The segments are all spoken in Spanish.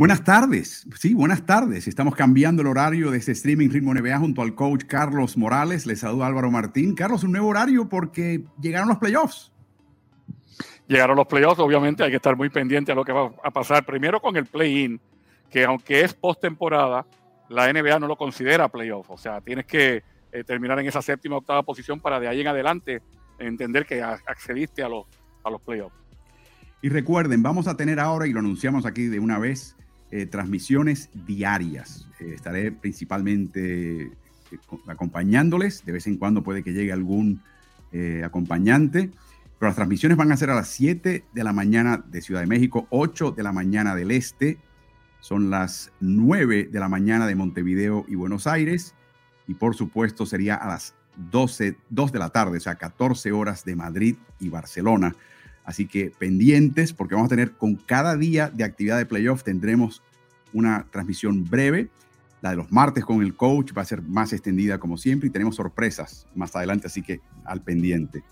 Buenas tardes, sí, buenas tardes. Estamos cambiando el horario de este streaming Ritmo NBA junto al coach Carlos Morales. Les saluda Álvaro Martín. Carlos, un nuevo horario porque llegaron los playoffs. Llegaron los playoffs, obviamente hay que estar muy pendiente a lo que va a pasar. Primero con el play-in, que aunque es postemporada, la NBA no lo considera playoff. O sea, tienes que eh, terminar en esa séptima octava posición para de ahí en adelante entender que accediste a los, a los playoffs. Y recuerden, vamos a tener ahora, y lo anunciamos aquí de una vez, eh, transmisiones diarias. Eh, estaré principalmente eh, acompañándoles. De vez en cuando puede que llegue algún acompañante. Pero las transmisiones van a ser a las 7 de la mañana de Ciudad de México, 8 de la mañana del Este. Son las 9 de la mañana de Montevideo y Buenos Aires. Y por supuesto sería a las 12, 2 de la tarde, o sea, 14 horas de Madrid y Barcelona. Así que pendientes porque vamos a tener con cada día de actividad de playoff tendremos una transmisión breve. La de los martes con el coach va a ser más extendida como siempre y tenemos sorpresas más adelante, así que al pendiente.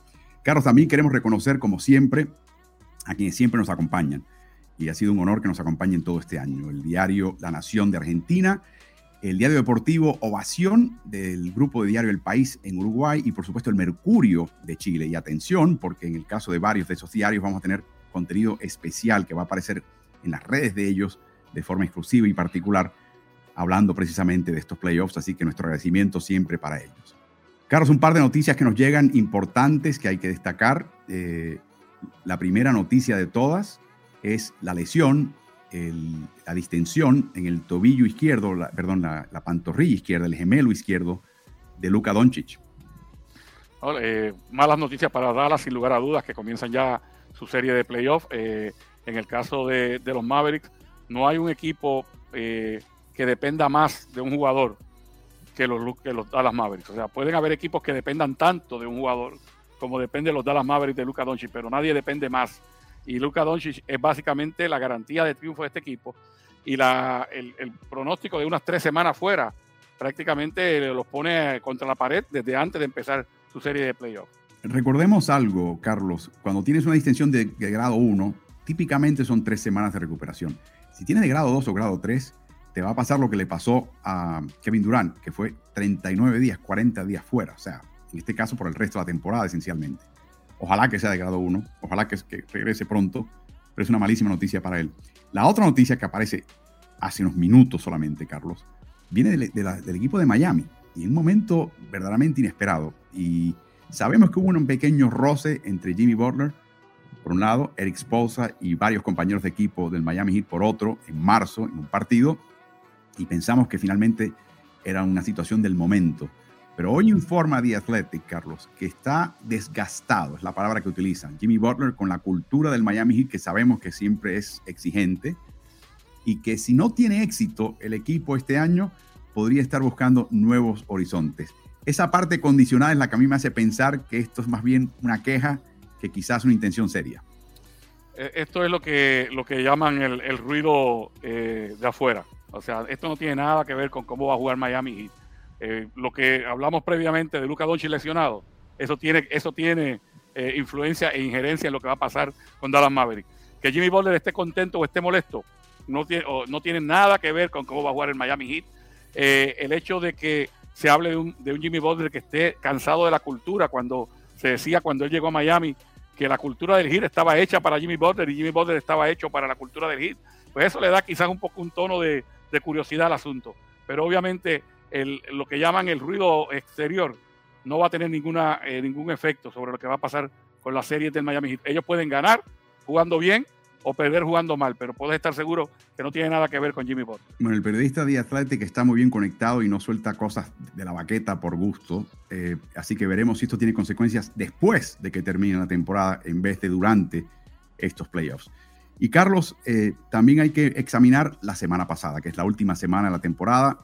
Carlos, también queremos reconocer como siempre a quienes siempre nos acompañan y ha sido un honor que nos acompañen todo este año. El diario La Nación de Argentina, el diario deportivo Ovación del grupo de diario El País en Uruguay y por supuesto el Mercurio de Chile. Y atención, porque en el caso de varios de esos diarios vamos a tener contenido especial que va a aparecer en las redes de ellos de forma exclusiva y particular, hablando precisamente de estos playoffs, así que nuestro agradecimiento siempre para ellos. Carlos, un par de noticias que nos llegan importantes que hay que destacar. Eh, la primera noticia de todas es la lesión la distensión en el tobillo izquierdo, perdón, la, pantorrilla izquierda, el gemelo izquierdo de Luka Doncic. Eh, malas noticias para Dallas, sin lugar a dudas, que comienzan ya su serie de playoffs. Eh, en el caso de, los Mavericks, no hay un equipo eh, que dependa más de un jugador que los, que los Dallas Mavericks. O sea, pueden haber equipos que dependan tanto de un jugador como depende los Dallas Mavericks de Luka Doncic, pero nadie depende más y Luka Doncic es básicamente la garantía de triunfo de este equipo y el, pronóstico de unas tres semanas fuera prácticamente los pone contra la pared desde antes de empezar su serie de playoffs. Recordemos algo, Carlos, cuando tienes una distensión de, grado 1, típicamente son tres semanas de recuperación. Si tienes de grado 2 o grado 3, te va a pasar lo que le pasó a Kevin Durant, que fue 39 días, 40 días fuera, o sea, en este caso por el resto de la temporada esencialmente. Ojalá que sea de grado 1, ojalá que, regrese pronto, pero es una malísima noticia para él. La otra noticia que aparece hace unos minutos solamente, Carlos, viene del equipo de Miami y en un momento verdaderamente inesperado. Y sabemos que hubo un pequeño roce entre Jimmy Butler, por un lado, Eric Sposa y varios compañeros de equipo del Miami Heat por otro, en marzo, en un partido, y pensamos que finalmente era una situación del momento. Pero hoy informa The Athletic, Carlos, que está desgastado, es la palabra que utilizan. Jimmy Butler con la cultura del Miami Heat, que sabemos que siempre es exigente, y que si no tiene éxito el equipo este año, podría estar buscando nuevos horizontes. Esa parte condicionada es la que a mí me hace pensar que esto es más bien una queja que quizás una intención seria. E, esto es lo que, lo que llaman el, ruido eh, de afuera. O sea, esto no tiene nada que ver con cómo va a jugar Miami Heat eh, lo que hablamos previamente de Luca Doncic lesionado, eso tiene, eso tiene eh, influencia e injerencia en lo que va a pasar con Dallas Maverick. Que Jimmy Butler esté contento o esté molesto, no tiene, no tiene nada que ver con cómo va a jugar el Miami Heat. Eh, el hecho de que se hable de un, de un Jimmy Butler que esté cansado de la cultura, cuando se decía cuando él llegó a Miami que la cultura del Heat estaba hecha para Jimmy Butler y Jimmy Butler estaba hecho para la cultura del Heat, pues eso le da quizás un poco un tono de, de curiosidad al asunto. Pero obviamente lo que llaman el ruido exterior no va a tener eh, ningún efecto sobre lo que va a pasar con la serie del Miami Heat. Ellos pueden ganar jugando bien o perder jugando mal, pero puedes estar seguro que no tiene nada que ver con Jimmy Butler. Bueno, el periodista de Athletic está muy bien conectado y no suelta cosas de la baqueta por gusto, eh, así que veremos si esto tiene consecuencias después de que termine la temporada en vez de durante estos playoffs. Y Carlos, eh, también hay que examinar la semana pasada, que es la última semana de la temporada,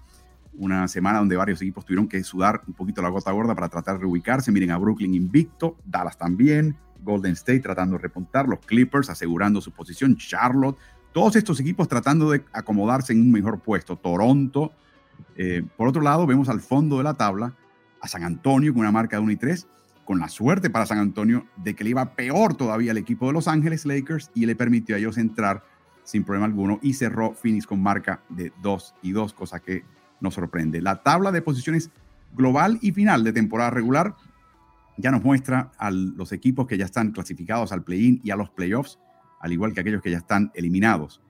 una semana donde varios equipos tuvieron que sudar un poquito la gota gorda para tratar de reubicarse. Miren a Brooklyn invicto, Dallas también, Golden State tratando de repuntar, los Clippers asegurando su posición, Charlotte, todos estos equipos tratando de acomodarse en un mejor puesto, Toronto. Eh, por otro lado, vemos al fondo de la tabla a San Antonio con una marca de 1 y 3, con la suerte para San Antonio de que le iba peor todavía al equipo de Los Ángeles Lakers y le permitió a ellos entrar sin problema alguno y cerró Phoenix con marca de 2 y 2, cosa que nos sorprende. La tabla de posiciones global y final de temporada regular ya nos muestra a los equipos que ya están clasificados al play-in y a los playoffs, al igual que aquellos que ya están eliminados.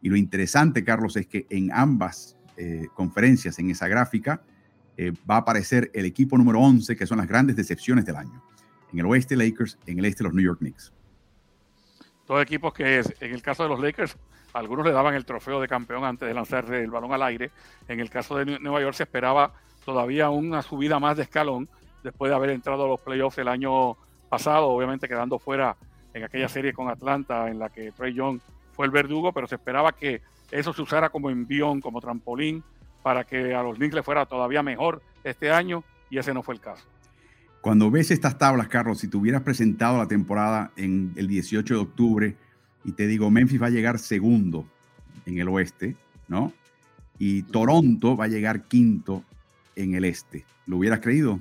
Y lo interesante, Carlos, es que en ambas eh, conferencias, en esa gráfica, eh, va a aparecer el equipo número 11, que son las grandes decepciones del año. En el oeste, Lakers, en el este, los New York Knicks. Dos equipos que, en el caso de los Lakers, algunos le daban el trofeo de campeón antes de lanzar el balón al aire. En el caso de Nueva York se esperaba todavía una subida más de escalón después de haber entrado a los playoffs el año pasado, obviamente quedando fuera en aquella serie con Atlanta en la que Trey Young fue el verdugo, pero se esperaba que eso se usara como envión, como trampolín, para que a los Knicks le fuera todavía mejor este año, y ese no fue el caso. Cuando ves estas tablas, Carlos, si te hubieras presentado la temporada en el 18 de octubre y te digo, Memphis va a llegar segundo en el oeste, ¿no? Y Toronto va a llegar quinto en el este, ¿lo hubieras creído?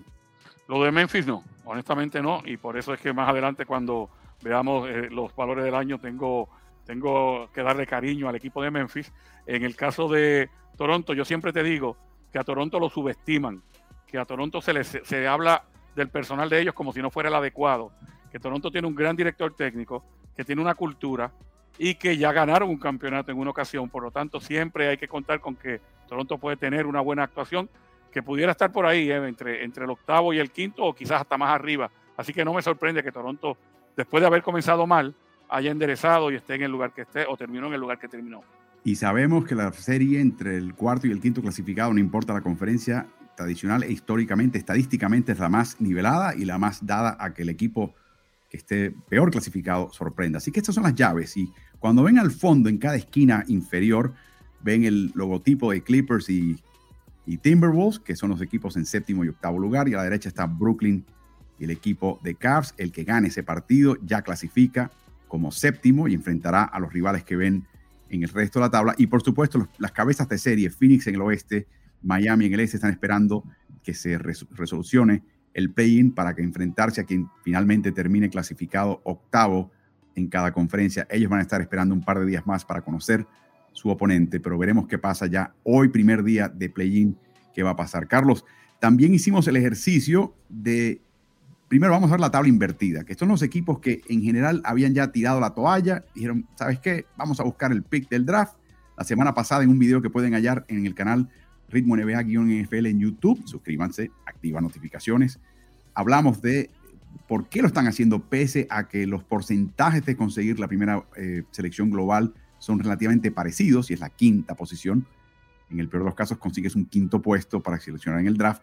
Lo de Memphis no, honestamente no, y por eso es que más adelante cuando veamos eh, los valores del año tengo, tengo que darle cariño al equipo de Memphis. En el caso de Toronto, yo siempre te digo que a Toronto lo subestiman, que a Toronto se, les, se habla del personal de ellos como si no fuera el adecuado, que Toronto tiene un gran director técnico, que tiene una cultura y que ya ganaron un campeonato en una ocasión, por lo tanto siempre hay que contar con que Toronto puede tener una buena actuación que pudiera estar por ahí, eh, entre, entre el octavo y el quinto, o quizás hasta más arriba. Así que no me sorprende que Toronto, después de haber comenzado mal, haya enderezado y esté en el lugar que esté, o terminó en el lugar que terminó. Y sabemos que la serie entre el cuarto y el quinto clasificado, no importa la conferencia, tradicional históricamente, estadísticamente es la más nivelada y la más dada a que el equipo que esté peor clasificado sorprenda. Así que estas son las llaves y cuando ven al fondo en cada esquina inferior, ven el logotipo de Clippers y Timberwolves, que son los equipos en séptimo y octavo lugar. Y a la derecha está Brooklyn el equipo de Cavs. El que gane ese partido ya clasifica como séptimo y enfrentará a los rivales que ven en el resto de la tabla. Y por supuesto, las cabezas de serie, Phoenix en el oeste, Miami en el este, están esperando que se resolucione el play-in para que enfrentarse a quien finalmente termine clasificado octavo en cada conferencia. Ellos van a estar esperando un par de días más para conocer su oponente, pero veremos qué pasa ya hoy, primer día de play-in, qué va a pasar. Carlos, también hicimos el ejercicio de, primero vamos a ver la tabla invertida, que son los equipos que en general habían ya tirado la toalla, dijeron, ¿sabes qué? Vamos a buscar el pick del draft. La semana pasada en un video que pueden hallar en el canal Ritmo NBA-NFL en YouTube, suscríbanse, activa notificaciones. Hablamos de por qué lo están haciendo pese a que los porcentajes de conseguir la primera eh, selección global son relativamente parecidos y es la quinta posición. En el peor de los casos consigues un quinto puesto para seleccionar en el draft.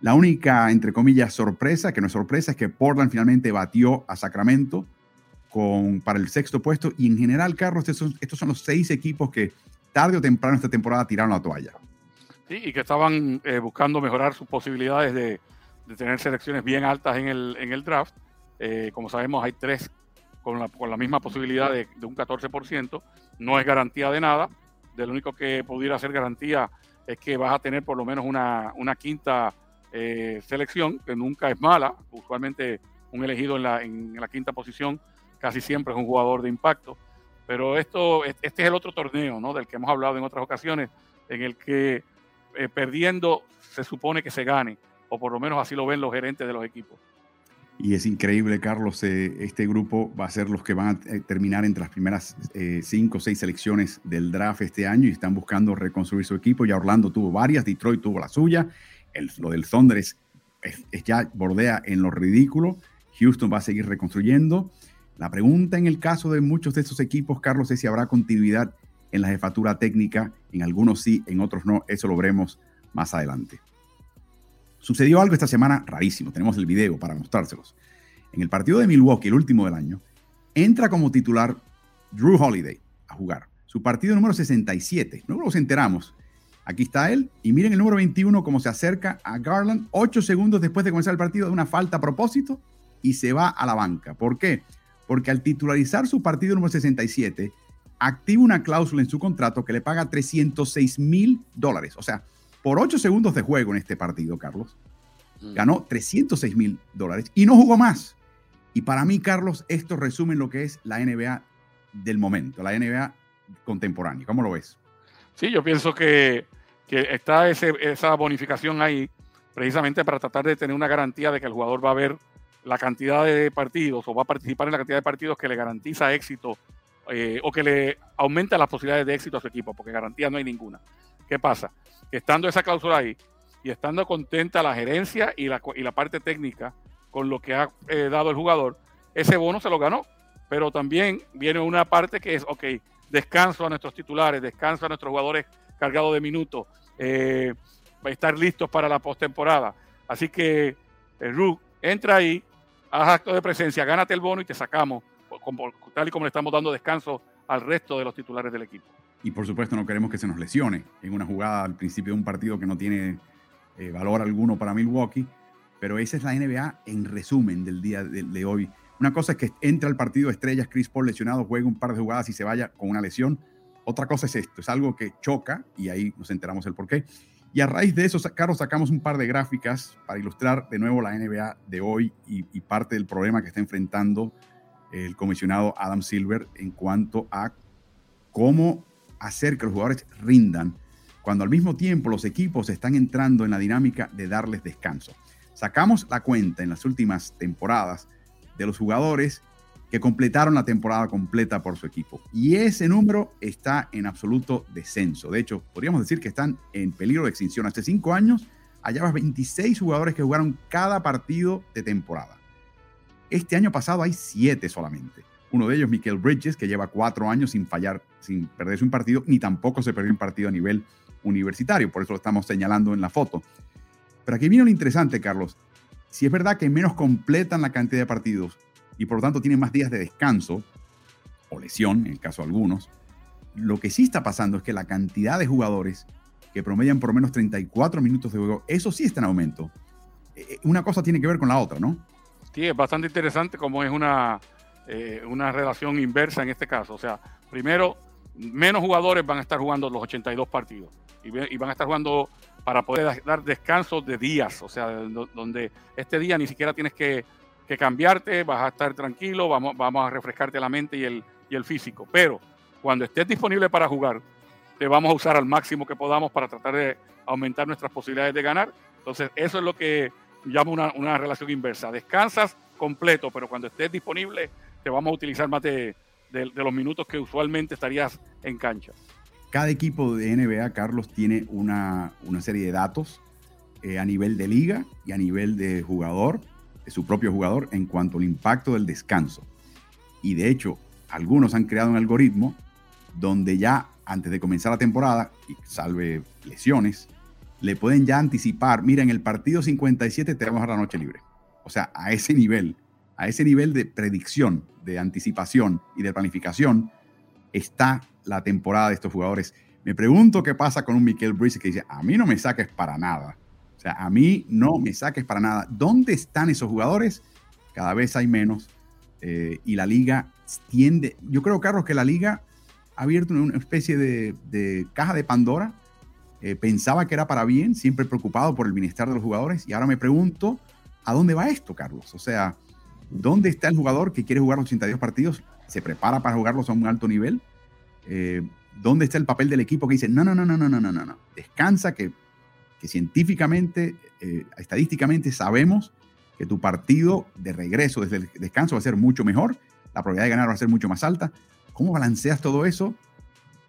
La única, entre comillas, sorpresa, que no es sorpresa, es que Portland finalmente batió a Sacramento con, para el sexto puesto. Y en general, Carlos, estos, estos son los seis equipos que tarde o temprano esta temporada tiraron la toalla. Sí, y que estaban eh, buscando mejorar sus posibilidades de, de, tener selecciones bien altas en el, en el draft. Eh, como sabemos, hay tres con la, con la misma posibilidad de, de, un 14%. No es garantía de nada. De lo único que pudiera ser garantía es que vas a tener por lo menos una, una quinta eh, selección, que nunca es mala. Usualmente un elegido en la, en la quinta posición casi siempre es un jugador de impacto. Pero esto, este es el otro torneo ¿no? del que hemos hablado en otras ocasiones, en el que eh, perdiendo se supone que se gane, o por lo menos así lo ven los gerentes de los equipos. Y es increíble, Carlos, eh, este grupo va a ser los que van a eh, terminar entre las primeras eh, cinco o seis selecciones del draft este año y están buscando reconstruir su equipo. Ya Orlando tuvo varias, Detroit tuvo la suya, el, lo del Thunder es, ya bordea en lo ridículo. Houston va a seguir reconstruyendo. La pregunta en el caso de muchos de estos equipos, Carlos, es si habrá continuidad en la jefatura técnica. En algunos sí, en otros no. Eso lo veremos más adelante. Sucedió algo esta semana rarísimo. Tenemos el video para mostrárselos. En el partido de Milwaukee, el último del año, entra como titular Drew Holiday a jugar. Su partido número 67. Luego nos enteramos. Aquí está él. Y miren el número 21 cómo se acerca a Garland. Ocho segundos después de comenzar el partido de una falta a propósito y se va a la banca. ¿Por qué? Porque al titularizar su partido número 67, activa una cláusula en su contrato que le paga 306 mil dólares. O sea, por 8 segundos de juego en este partido, Carlos, mm. ganó 306 mil dólares y no jugó más. Y para mí, Carlos, esto resume lo que es la NBA del momento, la NBA contemporánea. ¿Cómo lo ves? Sí, yo pienso que, está esa bonificación ahí precisamente para tratar de tener una garantía de que el jugador va a ver la cantidad de partidos o va a participar en la cantidad de partidos que le garantiza éxito eh, o que le aumenta las posibilidades de éxito a su equipo, porque garantía no hay ninguna. ¿Qué pasa? Estando esa cláusula ahí y estando contenta la gerencia y la, y la parte técnica con lo que ha eh, dado el jugador, ese bono se lo ganó. Pero también viene una parte que es, ok, descanso a nuestros titulares, descanso a nuestros jugadores cargados de minutos, eh, estar listos para la postemporada. Así que el RUC entra ahí, haz acto de presencia, gánate el bono y te sacamos, tal y como le estamos dando descanso al resto de los titulares del equipo. Y por supuesto no queremos que se nos lesione en una jugada al principio de un partido que no tiene eh, valor alguno para Milwaukee, pero esa es la NBA en resumen del día de, hoy. Una cosa es que entra al partido de estrellas, Chris Paul lesionado, juega un par de jugadas y se vaya con una lesión. Otra cosa es esto, es algo que choca y ahí nos enteramos el por qué. Y a raíz de eso, Carlos, sacamos un par de gráficas para ilustrar de nuevo la NBA de hoy y, y parte del problema que está enfrentando el comisionado Adam Silver en cuanto a cómo hacer que los jugadores rindan cuando al mismo tiempo los equipos están entrando en la dinámica de darles descanso. Sacamos la cuenta en las últimas temporadas de los jugadores que completaron la temporada completa por su equipo. Y ese número está en absoluto descenso. De hecho, podríamos decir que están en peligro de extinción. Hace cinco años hallabas 26 jugadores que jugaron cada partido de temporada. Este año pasado hay siete solamente. Uno de ellos, Michael Bridges, que lleva cuatro años sin fallar, sin perderse un partido, ni tampoco se perdió un partido a nivel universitario. Por eso lo estamos señalando en la foto. Pero aquí viene lo interesante, Carlos. Si es verdad que menos completan la cantidad de partidos y por lo tanto tienen más días de descanso o lesión, en el caso de algunos, lo que sí está pasando es que la cantidad de jugadores que promedian por lo menos 34 minutos de juego, eso sí está en aumento. Eh, eh, una cosa tiene que ver con la otra, ¿no? Sí, es bastante interesante cómo es una eh, una relación inversa en este caso. O sea, primero, menos jugadores van a estar jugando los 82 partidos y, van a estar jugando para poder dar descanso de días, o sea, donde este día ni siquiera tienes que, cambiarte, vas a estar tranquilo, vamos, a refrescarte la mente y el, y el físico. Pero cuando estés disponible para jugar, te vamos a usar al máximo que podamos para tratar de aumentar nuestras posibilidades de ganar. Entonces, eso es lo que llamo una, una relación inversa. Descansas completo, pero cuando estés disponible, te vamos a utilizar más de, los minutos que usualmente estarías en cancha. Cada equipo de NBA, Carlos, tiene una, serie de datos eh, a nivel de liga y a nivel de jugador, de su propio jugador, en cuanto al impacto del descanso. Y de hecho, algunos han creado un algoritmo donde ya antes de comenzar la temporada, y salve lesiones, le pueden ya anticipar, mira, en el partido 57 te vamos a la noche libre. O sea, a ese nivel a ese nivel de predicción, de anticipación y de planificación está la temporada de estos jugadores. Me pregunto qué pasa con un Michael Bridges que dice, a mí no me saques para nada. O sea, a mí no me saques para nada. ¿Dónde están esos jugadores? Cada vez hay menos. Eh, y la liga tiende, yo creo, Carlos, que la liga ha abierto una especie de, caja de Pandora. Eh, pensaba que era para bien, siempre preocupado por el bienestar de los jugadores. Y ahora me pregunto, ¿a dónde va esto, Carlos? O sea, ¿Dónde está el jugador que quiere jugar los 82 partidos? ¿Se prepara para jugarlos a un alto nivel? Eh, ¿Dónde está el papel del equipo que dice, no, no, no, no, no, no, no, no, descansa, que, que científicamente, eh, estadísticamente sabemos que tu partido de regreso desde el descanso va a ser mucho mejor, la probabilidad de ganar va a ser mucho más alta. ¿Cómo balanceas todo eso?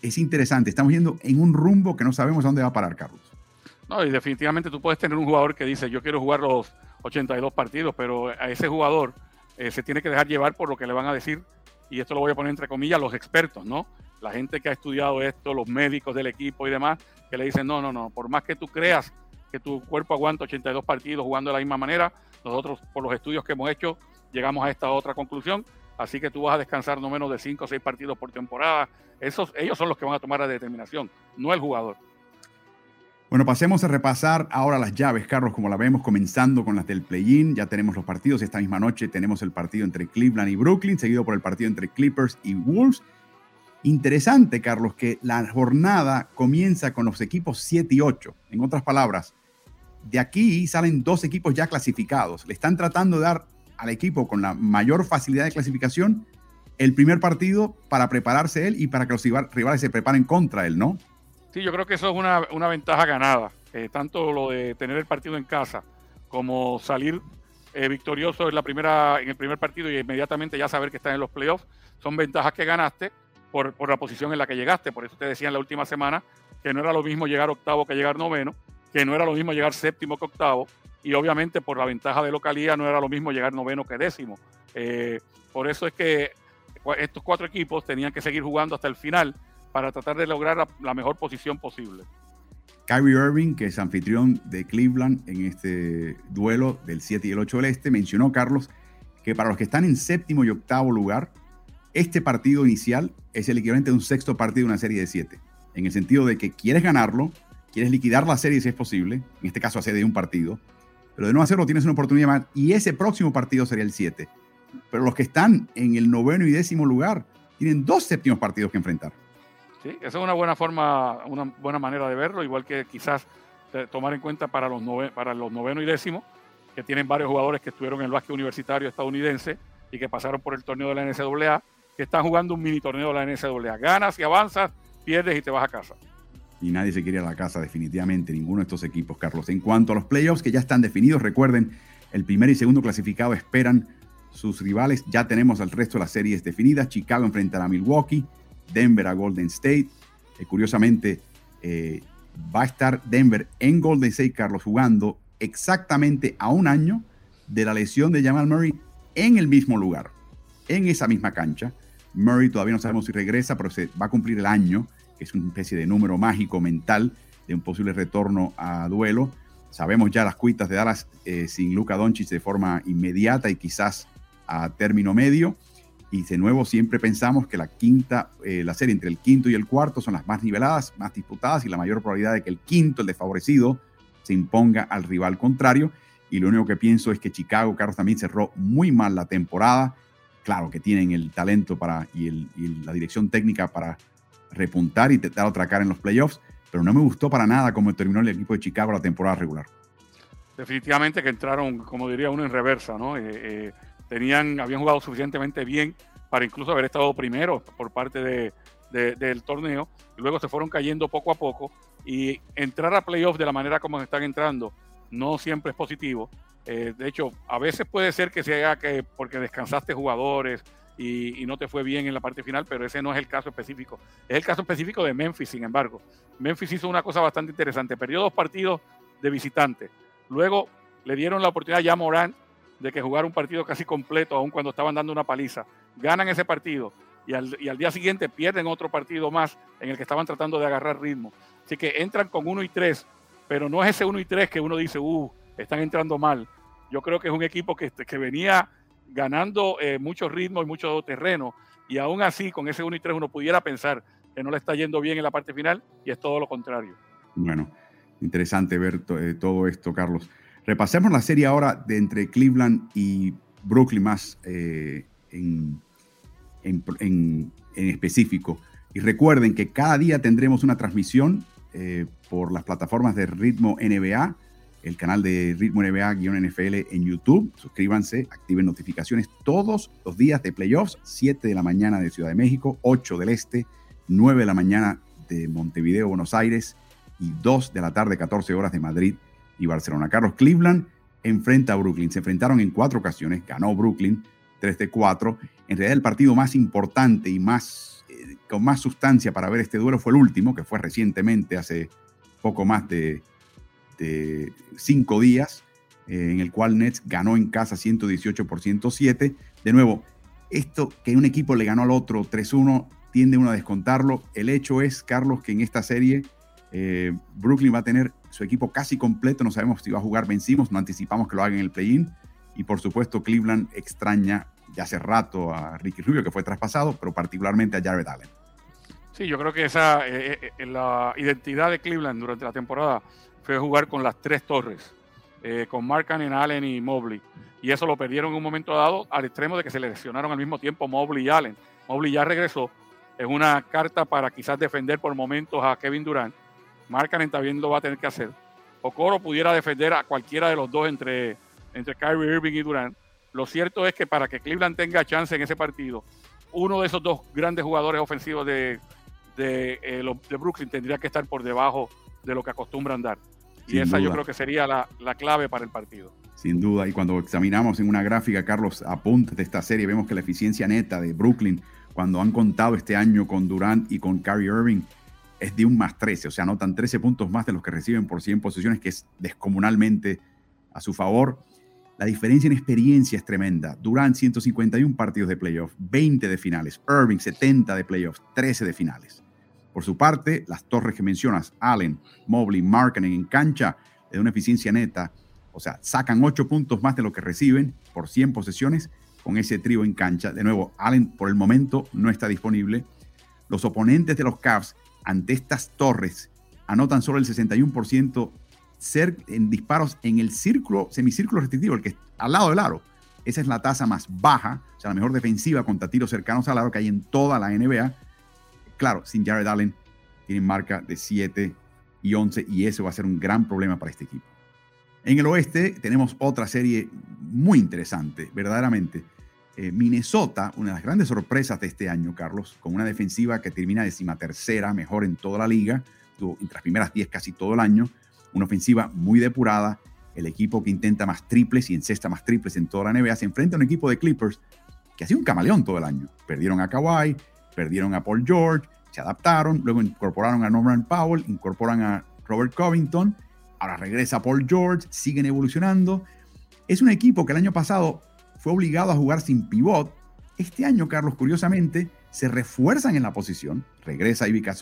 Es interesante, estamos yendo en un rumbo que no sabemos a dónde va a parar, Carlos. No, y definitivamente tú puedes tener un jugador que dice, yo quiero jugar los 82 partidos, pero a ese jugador eh, se tiene que dejar llevar por lo que le van a decir, y esto lo voy a poner entre comillas, los expertos, ¿no? La gente que ha estudiado esto, los médicos del equipo y demás, que le dicen, no, no, no, por más que tú creas que tu cuerpo aguanta 82 partidos jugando de la misma manera, nosotros por los estudios que hemos hecho llegamos a esta otra conclusión, así que tú vas a descansar no menos de 5 o 6 partidos por temporada. Esos, ellos son los que van a tomar la determinación, no el jugador. Bueno, pasemos a repasar ahora las llaves, Carlos, como la vemos, comenzando con las del play-in. Ya tenemos los partidos. Esta misma noche tenemos el partido entre Cleveland y Brooklyn, seguido por el partido entre Clippers y Wolves. Interesante, Carlos, que la jornada comienza con los equipos 7 y 8. En otras palabras, de aquí salen dos equipos ya clasificados. Le están tratando de dar al equipo con la mayor facilidad de clasificación el primer partido para prepararse él y para que los rivales se preparen contra él, ¿no? Sí, yo creo que eso es una, ventaja ganada. Eh, tanto lo de tener el partido en casa como salir eh, victorioso en, la primera, en el primer partido y inmediatamente ya saber que estás en los playoffs, son ventajas que ganaste por, por la posición en la que llegaste. Por eso te decía en la última semana que no era lo mismo llegar octavo que llegar noveno, que no era lo mismo llegar séptimo que octavo, y obviamente por la ventaja de localía no era lo mismo llegar noveno que décimo. Eh, por eso es que estos cuatro equipos tenían que seguir jugando hasta el final para tratar de lograr la, mejor posición posible. Kyrie Irving, que es anfitrión de Cleveland en este duelo del 7 y el 8 del Este, mencionó, Carlos, que para los que están en séptimo y octavo lugar, este partido inicial es el equivalente de un sexto partido de una serie de siete, en el sentido de que quieres ganarlo, quieres liquidar la serie si es posible, en este caso hace de un partido, pero de no hacerlo tienes una oportunidad más y ese próximo partido sería el 7. Pero los que están en el noveno y décimo lugar tienen dos séptimos partidos que enfrentar. Sí, esa es una buena forma, una buena manera de verlo, igual que quizás tomar en cuenta para los, para los noveno y décimo, que tienen varios jugadores que estuvieron en el básquet universitario estadounidense y que pasaron por el torneo de la NCAA, que están jugando un mini torneo de la NCAA. Ganas y avanzas, pierdes y te vas a casa. Y nadie se quiere ir a la casa, definitivamente, ninguno de estos equipos, Carlos. En cuanto a los playoffs que ya están definidos, recuerden, el primer y segundo clasificado esperan sus rivales. Ya tenemos al resto de las series definidas. Chicago enfrentará a Milwaukee. Denver a Golden State. Curiosamente, eh, va a estar Denver en Golden State, Carlos, jugando exactamente a un año de la lesión de Jamal Murray en el mismo lugar, en esa misma cancha. Murray todavía no sabemos si regresa, pero se va a cumplir el año, que es una especie de número mágico mental de un posible retorno a duelo. Sabemos ya las cuitas de Dallas eh, sin Luka Doncic de forma inmediata y quizás a término medio. Y de nuevo siempre pensamos que la quinta, eh, la serie entre el quinto y el cuarto son las más niveladas, más disputadas y la mayor probabilidad de que el quinto, el desfavorecido, se imponga al rival contrario. Y lo único que pienso es que Chicago, Carlos, también cerró muy mal la temporada. Claro que tienen el talento para, y, la dirección técnica para repuntar y otra cara en los playoffs, pero no me gustó para nada cómo terminó el equipo de Chicago la temporada regular. Definitivamente que entraron, como diría uno, en reversa, ¿no? Eh, eh, tenían, habían jugado suficientemente bien para incluso haber estado primero por parte de, del torneo. Y luego se fueron cayendo poco a poco. Y entrar a playoffs de la manera como están entrando no siempre es positivo. Eh, de hecho, a veces puede ser que sea que porque descansaste jugadores y, no te fue bien en la parte final, pero ese no es el caso específico. Es el caso específico de Memphis, sin embargo. Memphis hizo una cosa bastante interesante. Perdió dos partidos de visitante. Luego le dieron la oportunidad ya a Morán de que jugar un partido casi completo, aun cuando estaban dando una paliza. Ganan ese partido y al, día siguiente pierden otro partido más en el que estaban tratando de agarrar ritmo. Así que entran con 1 y 3, pero no es ese 1 y 3 que uno dice, uh, están entrando mal. Yo creo que es un equipo que, que venía ganando eh, mucho ritmo y mucho terreno, y aún así, con ese 1 y 3, uno pudiera pensar que no le está yendo bien en la parte final, y es todo lo contrario. Bueno, interesante ver eh, todo esto, Carlos. Repasemos la serie ahora de entre Cleveland y Brooklyn más eh, en, específico. Y recuerden que cada día tendremos una transmisión eh, por las plataformas de Ritmo NBA, el canal de Ritmo NBA-NFL en YouTube. Suscríbanse, activen notificaciones todos los días de playoffs, 7 de la mañana de Ciudad de México, 8 del Este, 9 de la mañana de Montevideo, Buenos Aires y 2 de la tarde, 14 horas de Madrid, y Barcelona. Carlos Cleveland enfrenta a Brooklyn. Se enfrentaron en cuatro ocasiones, ganó Brooklyn 3 de 4. En realidad el partido más importante y más, eh, con más sustancia para ver este duelo fue el último, que fue recientemente, hace poco más de, cinco días, eh, en el cual Nets ganó en casa 118 por 107. De nuevo, esto que un equipo le ganó al otro 3-1, tiende uno a descontarlo. El hecho es, Carlos, que en esta serie eh, Brooklyn va a tener su equipo casi completo. No sabemos si va a jugar vencimos, no anticipamos que lo haga en el play-in. Y por supuesto, Cleveland extraña ya hace rato a Ricky Rubio, que fue traspasado, pero particularmente a Jared Allen. Sí, yo creo que esa eh, eh, la identidad de Cleveland durante la temporada fue jugar con las tres torres, eh, con Mark Allen y Mobley. Y eso lo perdieron en un momento dado al extremo de que se le lesionaron al mismo tiempo Mobley y Allen. Mobley ya regresó. Es una carta para quizás defender por momentos a Kevin Durant. Mark Allen también lo va a tener que hacer. Coro pudiera defender a cualquiera de los dos entre, entre Kyrie Irving y Durant. Lo cierto es que para que Cleveland tenga chance en ese partido, uno de esos dos grandes jugadores ofensivos de, de, eh, de Brooklyn tendría que estar por debajo de lo que acostumbran dar. Y esa yo creo que sería la, la, clave para el partido. Sin duda, y cuando examinamos en una gráfica, Carlos, apuntes de esta serie, vemos que la eficiencia neta de Brooklyn, cuando han contado este año con Durant y con Kyrie Irving, es de un más 13, o sea, anotan 13 puntos más de los que reciben por 100 posiciones, que es descomunalmente a su favor. La diferencia en experiencia es tremenda. Durant 151 partidos de playoff, 20 de finales. Irving 70 de playoffs, 13 de finales. Por su parte, las torres que mencionas, Allen, Mobley, Markkinen en cancha, de una eficiencia neta, o sea, sacan 8 puntos más de lo que reciben por 100 posesiones con ese trío en cancha. De nuevo, Allen por el momento no está disponible. Los oponentes de los Cavs ante estas torres anotan solo el 61% ser en disparos en el círculo, semicírculo restrictivo, el que al lado del aro. Esa es la tasa más baja, o sea, la mejor defensiva contra tiros cercanos al aro que hay en toda la NBA. Claro, sin Jared Allen tienen marca de 7 y 11 y eso va a ser un gran problema para este equipo. En el oeste tenemos otra serie muy interesante, verdaderamente. Eh, Minnesota, una de las grandes sorpresas de este año, Carlos, con una defensiva que termina decimatercera, mejor en toda la liga, tuvo entre las primeras 10 casi todo el año, una ofensiva muy depurada, el equipo que intenta más triples y encesta más triples en toda la NBA, se enfrenta a un equipo de Clippers que ha sido un camaleón todo el año. Perdieron a Kawhi, perdieron a Paul George, se adaptaron, luego incorporaron a Norman Powell, incorporan a Robert Covington, ahora regresa Paul George, siguen evolucionando. Es un equipo que el año pasado fue obligado a jugar sin pivot. Este año, Carlos, curiosamente, se refuerzan en la posición, regresa Ivica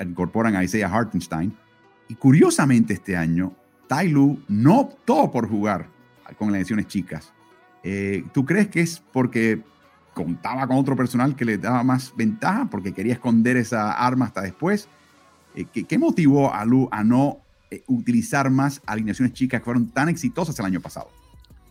incorporan a Isaiah Hartenstein, y curiosamente este año, Tai Lu no optó por jugar con las lesiones chicas. Eh, ¿Tú crees que es porque contaba con otro personal que le daba más ventaja, porque quería esconder esa arma hasta después? Eh, ¿qué, motivó a Lu a no eh, utilizar más alineaciones chicas que fueron tan exitosas el año pasado?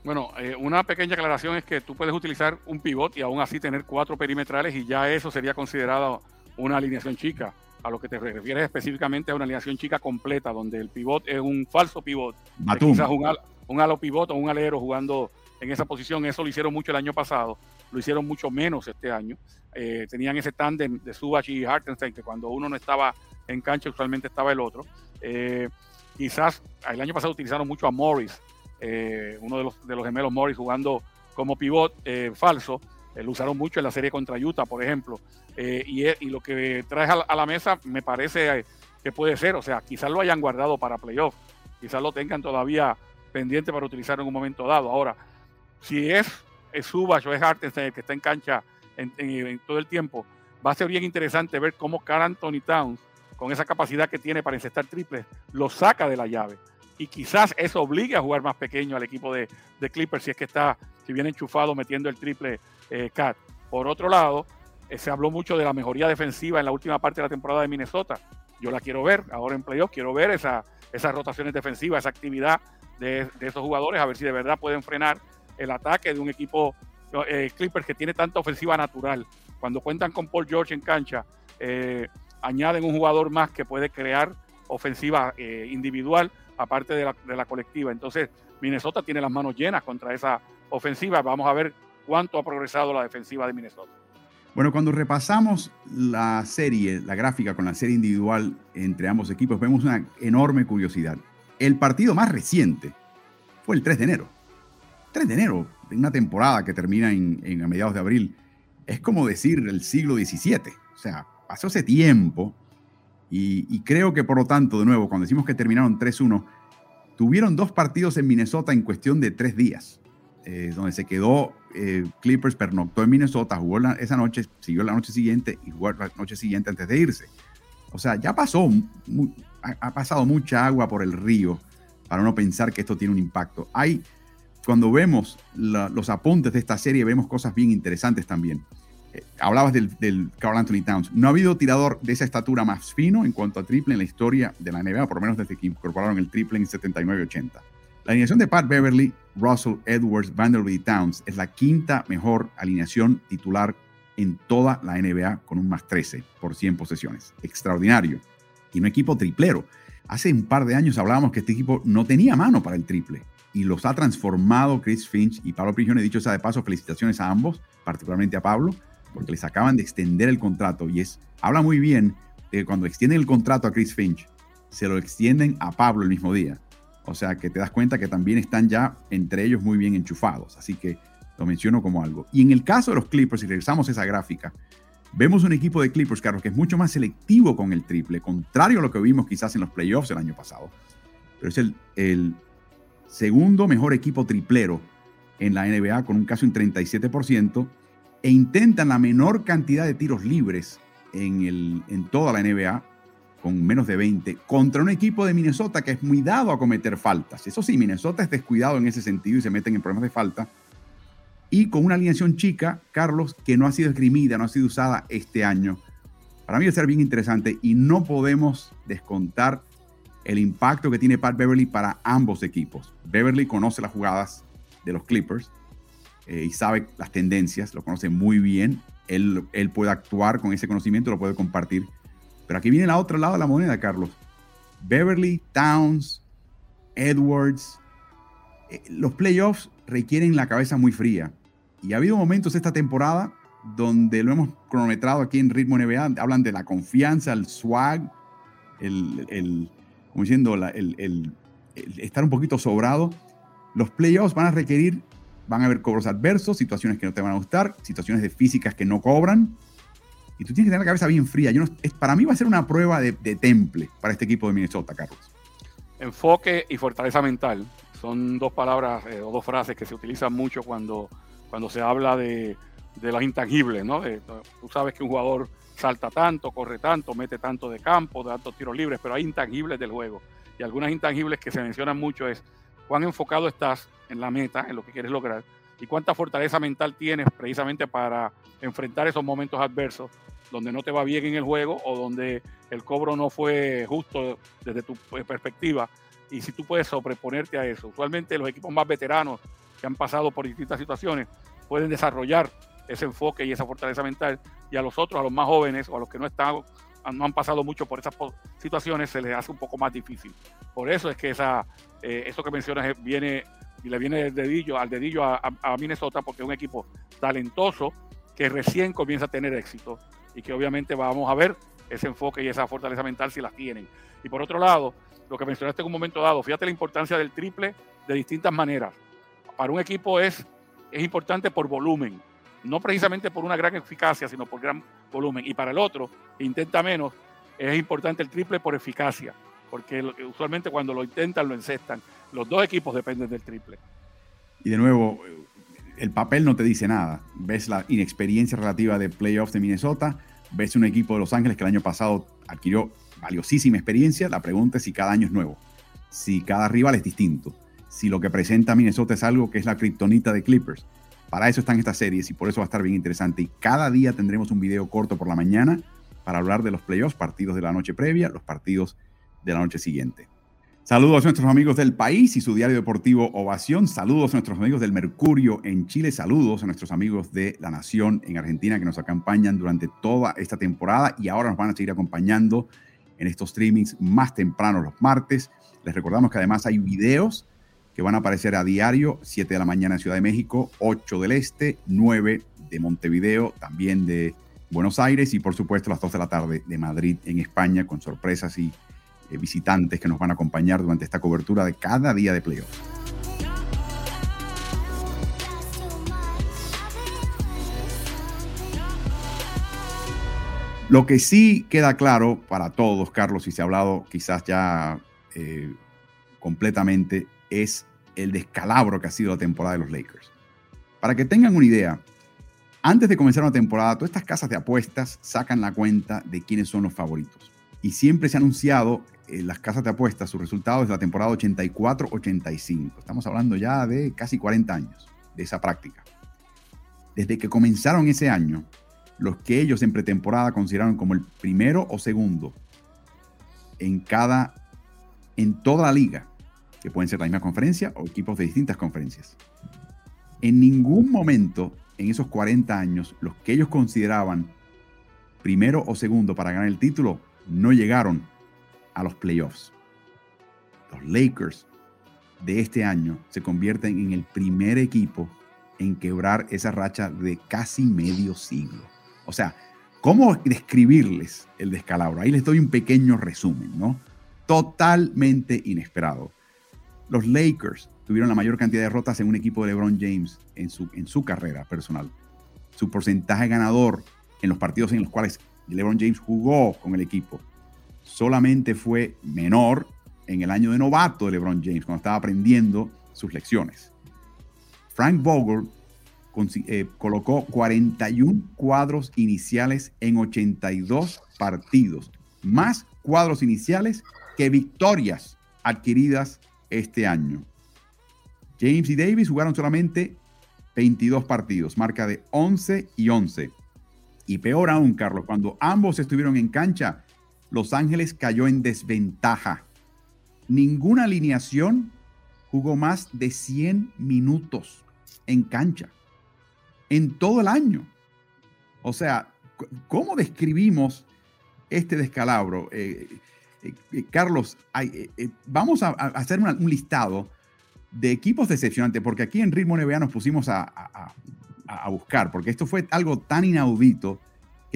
Bueno, una pequeña aclaración es que tú puedes utilizar un pivot y aún así tener cuatro perimetrales y ya eso sería considerado una alineación chica a lo que te refieres específicamente a una alineación chica completa, donde el pivot es un falso pivot. Quizás un, un alo pivot o un alero jugando en esa posición. Eso lo hicieron mucho el año pasado, lo hicieron mucho menos este año. Eh, tenían ese tándem de Subach y Hartenstein, que cuando uno no estaba en cancha, usualmente estaba el otro. Eh, quizás el año pasado utilizaron mucho a Morris, eh, uno de los, gemelos Morris jugando como pivot falso. lo usaron mucho en la serie contra Utah, por ejemplo. Eh, y, lo que traes a, la mesa me parece que puede ser, o sea, quizás lo hayan guardado para playoff, quizás lo tengan todavía pendiente para utilizar en un momento dado. Ahora, si es, es o es Hartenstein el que está en cancha en, todo el tiempo, va a ser bien interesante ver cómo Carl Anthony Towns, con esa capacidad que tiene para encestar triples, lo saca de la llave. Y quizás eso obligue a jugar más pequeño al equipo de, Clippers si es que está, si viene enchufado metiendo el triple eh, Cat. Por otro lado, eh, se habló mucho de la mejoría defensiva en la última parte de la temporada de Minnesota. Yo la quiero ver ahora en playoff, quiero ver esa, esas rotaciones defensivas, esa actividad de, esos jugadores, a ver si de verdad pueden frenar el ataque de un equipo eh, Clippers que tiene tanta ofensiva natural. Cuando cuentan con Paul George en cancha, eh, añaden un jugador más que puede crear ofensiva individual, aparte de la, de la colectiva. Entonces, Minnesota tiene las manos llenas contra esa ofensiva. Vamos a ver cuánto ha progresado la defensiva de Minnesota. Bueno, cuando repasamos la serie, la gráfica con la serie individual entre ambos equipos, vemos una enorme curiosidad. El partido más reciente fue el 3 de enero. 3 de enero, en una temporada que termina en, a mediados de abril, es como decir el siglo XVII. O sea, pasó ese tiempo y, y creo que por lo tanto, de nuevo, cuando decimos que terminaron 3-1, tuvieron dos partidos en Minnesota en cuestión de tres días, eh, donde se quedó eh, Clippers, pernoctó en Minnesota, jugó esa noche, siguió la noche siguiente y jugó la noche siguiente antes de irse. O sea, ya pasó, ha, pasado mucha agua por el río para no pensar que esto tiene un impacto. Hay, cuando vemos los apuntes de esta serie, vemos cosas bien interesantes también. Eh, hablabas del, del, Carl Anthony Towns. No ha habido tirador de esa estatura más fino en cuanto a triple en la historia de la NBA, por lo menos desde que incorporaron el triple en 79-80. La alineación de Pat Beverly, Russell, Edwards, Vanderbilt y Towns es la quinta mejor alineación titular en toda la NBA con un más 13 por 100 posesiones. Extraordinario. Y un equipo triplero. Hace un par de años hablábamos que este equipo no tenía mano para el triple y los ha transformado Chris Finch y Pablo Prigioni. Dicho sea de paso, felicitaciones a ambos, particularmente a Pablo, porque les acaban de extender el contrato y es, habla muy bien de que cuando extienden el contrato a Chris Finch, se lo extienden a Pablo el mismo día. O sea que te das cuenta que también están ya entre ellos muy bien enchufados. Así que lo menciono como algo. Y en el caso de los Clippers, si regresamos a esa gráfica, vemos un equipo de Clippers, Carlos, que es mucho más selectivo con el triple, contrario a lo que vimos quizás en los playoffs el año pasado. Pero es el, el segundo mejor equipo triplero en la NBA, con un caso en 37%, e intentan la menor cantidad de tiros libres en, el, en toda la NBA, con menos de 20, contra un equipo de Minnesota que es muy dado a cometer faltas. Eso sí, Minnesota es descuidado en ese sentido y se meten en problemas de falta, y con una alineación chica, Carlos, que no ha sido esgrimida, no ha sido usada este año. Para mí va a ser bien interesante y no podemos descontar el impacto que tiene Pat Beverly para ambos equipos. Beverly conoce las jugadas de los Clippers eh, y sabe las tendencias, lo conoce muy bien. Él, él puede actuar con ese conocimiento, lo puede compartir. Pero aquí viene la otra lado de la moneda, Carlos. Beverly, Towns, Edwards, eh, los playoffs requieren la cabeza muy fría. Y ha habido momentos esta temporada donde lo hemos cronometrado aquí en Ritmo NBA, hablan de la confianza, el swag, el, como diciendo, el, estar un poquito sobrado. Los playoffs van a requerir, van a haber cobros adversos, situaciones que no te van a gustar, situaciones de físicas que no cobran. Y tú tienes que tener la cabeza bien fría. Yo para mí va a ser una prueba de, de temple para este equipo de Minnesota, Carlos. Enfoque y fortaleza mental son dos palabras eh, o dos frases que se utilizan mucho cuando, cuando se habla de, de las intangibles, ¿no? tú sabes que un jugador salta tanto, corre tanto, mete tanto de campo, da tantos tiros libres, pero hay intangibles del juego. Y algunas intangibles que se mencionan mucho es cuán enfocado estás en la meta, en lo que quieres lograr, y cuánta fortaleza mental tienes precisamente para enfrentar esos momentos adversos donde no te va bien en el juego o donde el cobro no fue justo desde tu perspectiva y si tú puedes sobreponerte a eso. Usualmente los equipos más veteranos que han pasado por distintas situaciones pueden desarrollar ese enfoque y esa fortaleza mental y a los otros, a los más jóvenes o a los que no están no han pasado mucho por esas situaciones, se les hace un poco más difícil. Por eso es que esa, eh, eso que mencionas viene y le viene al dedillo a, a, Minnesota porque es un equipo talentoso que recién comienza a tener éxito y que obviamente vamos a ver ese enfoque y esa fortaleza mental si las tienen. Y por otro lado, lo que mencionaste en un momento dado, fíjate la importancia del triple de distintas maneras. Para un equipo es, es importante por volumen, no precisamente por una gran eficacia, sino por gran volumen. Y para el otro, intenta menos, es importante el triple por eficacia, porque usualmente cuando lo intentan lo encestan. Los dos equipos dependen del triple. Y de nuevo, el papel no te dice nada. Ves la inexperiencia relativa de playoffs de Minnesota, ves un equipo de Los Ángeles que el año pasado adquirió valiosísima experiencia. La pregunta es si cada año es nuevo, si cada rival es distinto, si lo que presenta Minnesota es algo que es la kriptonita de Clippers. Para eso están estas series y por eso va a estar bien interesante. Y cada día tendremos un video corto por la mañana para hablar de los playoffs, partidos de la noche previa, los partidos de la noche siguiente. Saludos a nuestros amigos del país y su diario deportivo Ovación. Saludos a nuestros amigos del Mercurio en Chile. Saludos a nuestros amigos de La Nación en Argentina que nos acompañan durante toda esta temporada y ahora nos van a seguir acompañando en estos streamings más temprano los martes. Les recordamos que además hay videos que van a aparecer a diario, 7 de la mañana en Ciudad de México, 8 del Este, 9 de Montevideo, también de Buenos Aires y por supuesto las 2 de la tarde de Madrid en España con sorpresas y visitantes que nos van a acompañar durante esta cobertura de cada día de playoffs. Lo que sí queda claro para todos, Carlos, y se ha hablado quizás ya eh, completamente es el descalabro que ha sido la temporada de los Lakers. Para que tengan una idea, antes de comenzar una temporada, todas estas casas de apuestas sacan la cuenta de quiénes son los favoritos. Y siempre se ha anunciado en las casas de apuestas sus resultados de la temporada 84-85. Estamos hablando ya de casi 40 años de esa práctica. Desde que comenzaron ese año, los que ellos en pretemporada consideraron como el primero o segundo en cada, en toda la liga, que pueden ser la misma conferencia o equipos de distintas conferencias. En ningún momento en esos 40 años, los que ellos consideraban primero o segundo para ganar el título, no llegaron a los playoffs. Los Lakers de este año se convierten en el primer equipo en quebrar esa racha de casi medio siglo. O sea, ¿cómo describirles el descalabro? Ahí les doy un pequeño resumen, ¿no? Totalmente inesperado. Los Lakers tuvieron la mayor cantidad de derrotas en un equipo de LeBron James en su, en su carrera personal. Su porcentaje ganador en los partidos en los cuales LeBron James jugó con el equipo solamente fue menor en el año de novato de LeBron James, cuando estaba aprendiendo sus lecciones. Frank Vogel eh, colocó 41 cuadros iniciales en 82 partidos, más cuadros iniciales que victorias adquiridas este año. James y Davis jugaron solamente 22 partidos, marca de 11 y 11. Y peor aún, Carlos, cuando ambos estuvieron en cancha, Los Ángeles cayó en desventaja. Ninguna alineación jugó más de 100 minutos en cancha en todo el año. O sea, ¿cómo describimos este descalabro? Eh, eh, eh, Carlos, vamos a, hacer un listado de equipos decepcionantes, porque aquí en Ritmo NBA nos pusimos a, a, buscar, porque esto fue algo tan inaudito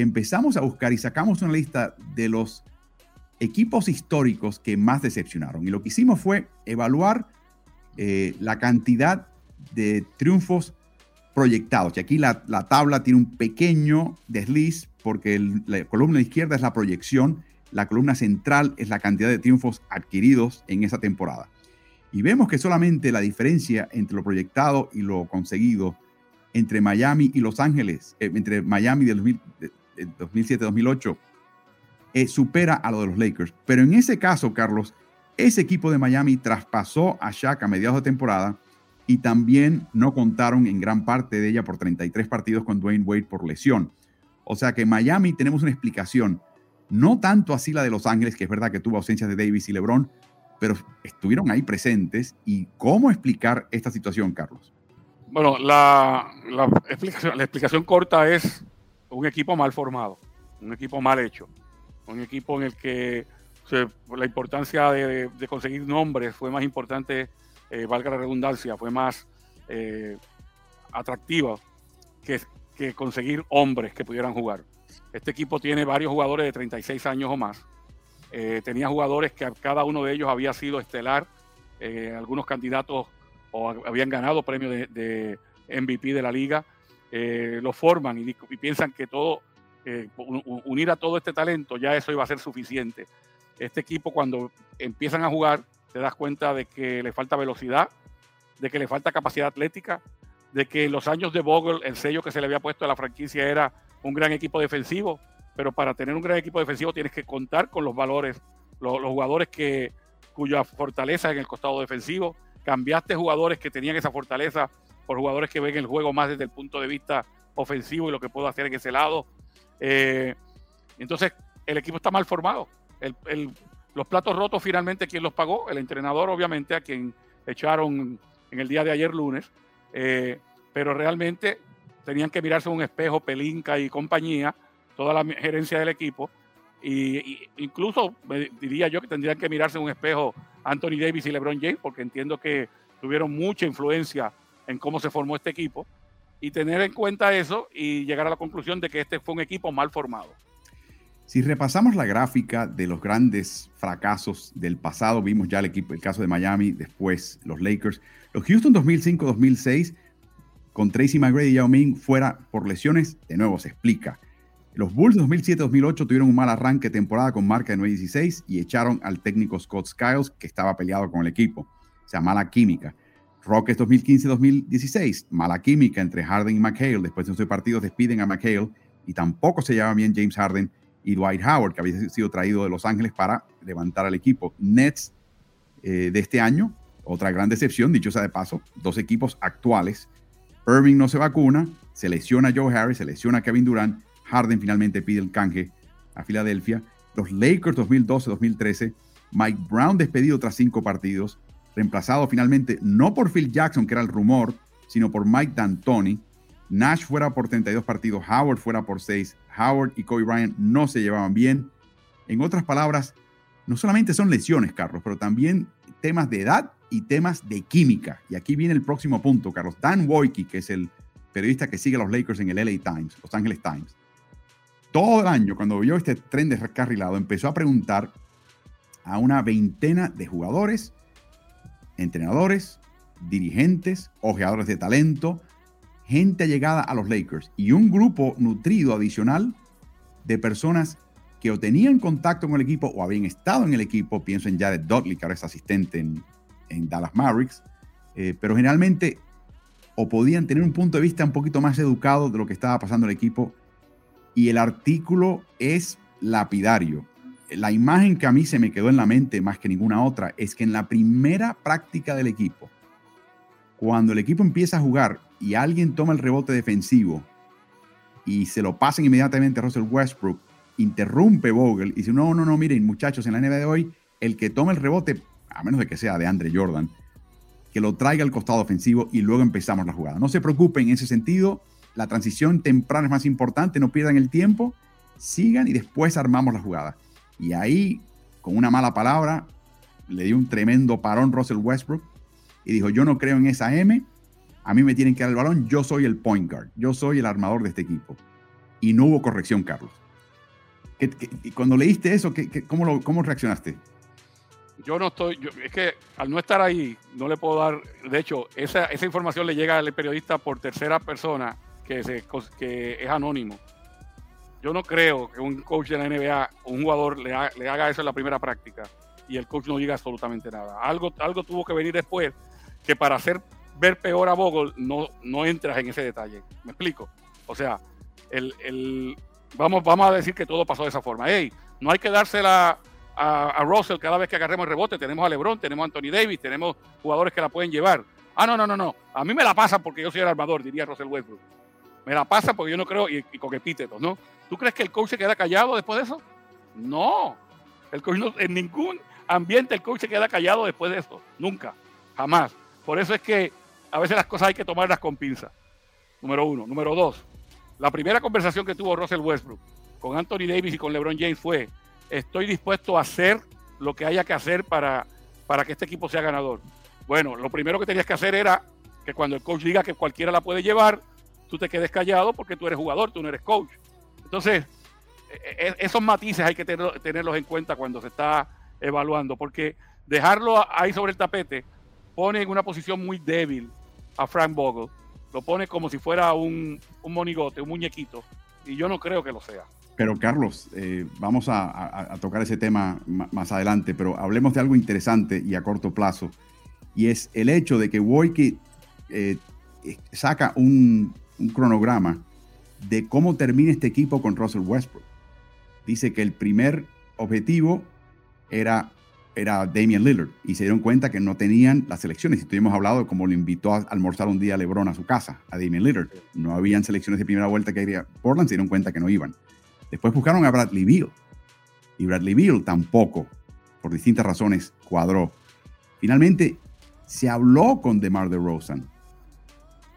que empezamos a buscar y sacamos una lista de los equipos históricos que más decepcionaron. Y lo que hicimos fue evaluar eh, la cantidad de triunfos proyectados. Y aquí la, la tabla tiene un pequeño desliz porque la columna izquierda es la proyección, la columna central es la cantidad de triunfos adquiridos en esa temporada. Y vemos que solamente la diferencia entre lo proyectado y lo conseguido entre Miami y Los Ángeles, eh, entre Miami del 2007-2008, eh, supera a lo de los Lakers. Pero en ese caso, Carlos, ese equipo de Miami traspasó a Shaq a mediados de temporada y también no contaron en gran parte de ella por 33 partidos con Dwayne Wade por lesión. O sea que Miami tenemos una explicación, no tanto así la de Los Ángeles, que es verdad que tuvo ausencias de Davis y LeBron, pero estuvieron ahí presentes. ¿Y cómo explicar esta situación, Carlos? Bueno, la, explicación, la explicación corta es un equipo mal formado, un equipo mal hecho, un equipo en el que la importancia de, conseguir nombres fue más importante, eh, valga la redundancia, fue más eh, atractiva que, que conseguir hombres que pudieran jugar. Este equipo tiene varios jugadores de 36 años o más. Eh, tenía jugadores que cada uno de ellos había sido estelar, algunos candidatos o habían ganado premios de, MVP de la liga, eh, lo forman y, piensan que todo, unir a todo este talento, ya eso iba a ser suficiente. Este equipo cuando empiezan a jugar, te das cuenta de que le falta velocidad, de que le falta capacidad atlética, de que en los años de Vogel el sello que se le había puesto a la franquicia era un gran equipo defensivo pero para tener un gran equipo defensivo tienes que contar con los valores, los, jugadores que, cuya fortaleza en el costado defensivo. Cambiaste jugadores que tenían esa fortaleza por jugadores que ven el juego más desde el punto de vista ofensivo y lo que puedo hacer en ese lado. Eh, entonces, el equipo está mal formado. los platos rotos finalmente, ¿quién los pagó? El entrenador, obviamente, a quien echaron en el día de ayer lunes. Eh, pero realmente tenían que mirarse un espejo, Pelinca y compañía, toda la gerencia del equipo. Y, incluso diría yo que tendrían que mirarse un espejo Anthony Davis y LeBron James, porque entiendo que tuvieron mucha influencia en cómo se formó este equipo. Y tener en cuenta eso y llegar a la conclusión de que este fue un equipo mal formado. Si repasamos la gráfica de los grandes fracasos del pasado, vimos ya el equipo, el caso de Miami, después los Lakers, los Houston 2005-2006 con Tracy McGrady y Yao Ming fuera por lesiones, de nuevo se explica Los Bulls 2007-2008 tuvieron un mal arranque de temporada con marca de 9-16 y echaron al técnico Scott Skiles, que estaba peleado con el equipo. O sea, mala química. Rockets 2015-2016, mala química entre Harden y McHale. Después de 11 partidos despiden a McHale y tampoco se lleva bien James Harden y Dwight Howard, que había sido traído de Los Ángeles para levantar al equipo. Nets eh, de este año, otra gran decepción, dicho sea de paso, dos equipos actuales. Irving no se vacuna, se lesiona Joe Harris, se lesiona Kevin Durant Harden finalmente pide el canje a Filadelfia. Los Lakers 2012-2013, Mike Brown despedido tras cinco partidos, reemplazado finalmente no por Phil Jackson, que era el rumor, sino por Mike D'Antoni. Nash fuera por 32 partidos, Howard fuera por 6. Howard y Kobe Bryant no se llevaban bien. En otras palabras, no solamente son lesiones, Carlos, pero también temas de edad y temas de química. Y aquí viene el próximo punto, Carlos. Dan Wojcicki, que es el periodista que sigue a los Lakers en el LA Times, Los Angeles Times, todo el año, cuando vio este tren de descarrilado, empezó a preguntar a una veintena de jugadores, entrenadores, dirigentes, ojeadores de talento, gente llegada a los Lakers y un grupo nutrido adicional de personas que o tenían contacto con el equipo o habían estado en el equipo, pienso en Jared Dudley, que ahora es asistente en, Dallas Mavericks, eh, pero generalmente o podían tener un punto de vista un poquito más educado de lo que estaba pasando el equipo y el artículo es lapidario. La imagen que a mí se me quedó en la mente más que ninguna otra es que en la primera práctica del equipo, cuando el equipo empieza a jugar y alguien toma el rebote defensivo y se lo pasan inmediatamente a Russell Westbrook, interrumpe Vogel y dice, no, no, no, miren muchachos, en la NBA de hoy, el que toma el rebote, a menos de que sea de Andre Jordan, que lo traiga al costado ofensivo y luego empezamos la jugada. No se preocupen en ese sentido, la transición temprana es más importante, no pierdan el tiempo, sigan y después armamos la jugada. Y ahí, con una mala palabra, le dio un tremendo parón Russell Westbrook y dijo, yo no creo en esa M, a mí me tienen que dar el balón, yo soy el point guard, yo soy el armador de este equipo. Y no hubo corrección, Carlos. cuando leíste eso, cómo, lo, ¿cómo reaccionaste? yo no estoy, es que al no estar ahí, no le puedo dar, de hecho, esa, esa información le llega al periodista por tercera persona que, que es anónimo. Yo no creo que un coach de la NBA, un jugador, le, haga eso en la primera práctica y el coach no diga absolutamente nada. Algo, algo tuvo que venir después que para hacer ver peor a Bogle no, no entras en ese detalle. ¿Me explico? O sea, el, vamos, vamos a decir que todo pasó de esa forma. Hey, no hay que dársela a, a Russell cada vez que agarremos el rebote. Tenemos a LeBron, tenemos a Anthony Davis, tenemos jugadores que la pueden llevar. Ah, no, no, no, no. A mí me la pasa porque yo soy el armador, diría Russell Westbrook. Me la pasa porque yo no creo, y, con epítetos, ¿no? ¿Tú crees que el coach se queda callado después de eso? No. El coach no, en ningún ambiente el coach se queda callado después de eso. Nunca. Jamás. Por eso es que a veces las cosas hay que tomarlas con pinza. Número uno. Número dos. La primera conversación que tuvo Russell Westbrook con Anthony Davis y con LeBron James fue: Estoy dispuesto a hacer lo que haya que hacer para, para que este equipo sea ganador. Bueno, lo primero que tenías que hacer era que cuando el coach diga que cualquiera la puede llevar, tú te quedes callado porque tú eres jugador, tú no eres coach. Entonces, e, e, esos matices hay que tenerlos en cuenta cuando se está evaluando, porque dejarlo ahí sobre el tapete pone en una posición muy débil a Frank Vogel. Lo pone como si fuera un, monigote, un muñequito, y yo no creo que lo sea. Pero Carlos, eh, vamos a, tocar ese tema más adelante, pero hablemos de algo interesante y a corto plazo, y es el hecho de que Wojcicki eh, saca un cronograma de cómo termina este equipo con Russell Westbrook. Dice que el primer objetivo era, era Damian Lillard y se dieron cuenta que no tenían las selecciones. Y estuvimos hablado de cómo lo invitó a almorzar un día a LeBron a su casa, a Damian Lillard. No habían selecciones de primera vuelta que iría Portland, se dieron cuenta que no iban. Después buscaron a Bradley Beal y Bradley Beal tampoco, por distintas razones, cuadró. Finalmente, se habló con DeMar DeRozan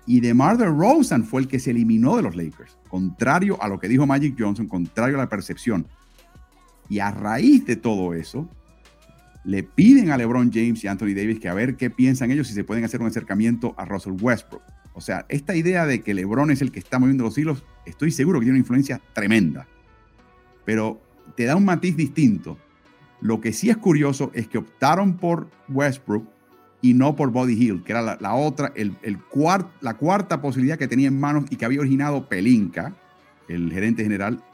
y DeMar DeRozan fue el que se eliminó de los Lakers, contrario a lo que dijo Magic Johnson, contrario a la percepción. Y a raíz de todo eso, le piden a LeBron James y Anthony Davis que a ver qué piensan ellos si se pueden hacer un acercamiento a Russell Westbrook. O sea, esta idea de que LeBron es el que está moviendo los hilos, estoy seguro que tiene una influencia tremenda. Pero te da un matiz distinto. Lo que sí es curioso es que optaron por Westbrook y no por Body Hill, que era la, otra, el, el la cuarta posibilidad que tenía en manos y que había originado Pelinka, el gerente general,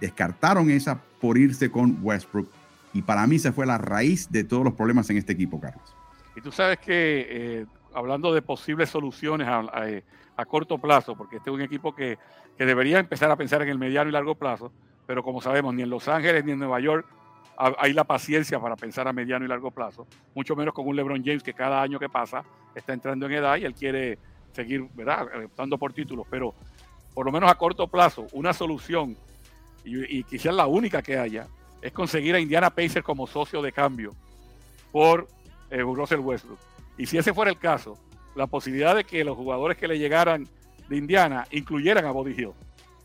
descartaron esa por irse con Westbrook. Y para mí se fue la raíz de todos los problemas en este equipo, Carlos. Y tú sabes que, eh, hablando de posibles soluciones a, corto plazo, porque este es un equipo que, que debería empezar a pensar en el mediano y largo plazo, pero como sabemos, ni en Los Ángeles ni en Nueva York hay la paciencia para pensar a mediano y largo plazo, mucho menos con un LeBron James que cada año que pasa está entrando en edad y él quiere seguir, ¿verdad?, optando por títulos, pero por lo menos a corto plazo, una solución, y, quizás la única que haya, es conseguir a Indiana Pacers como socio de cambio por eh, Russell Westbrook. Y si ese fuera el caso, la posibilidad de que los jugadores que le llegaran de Indiana incluyeran a Body Hill.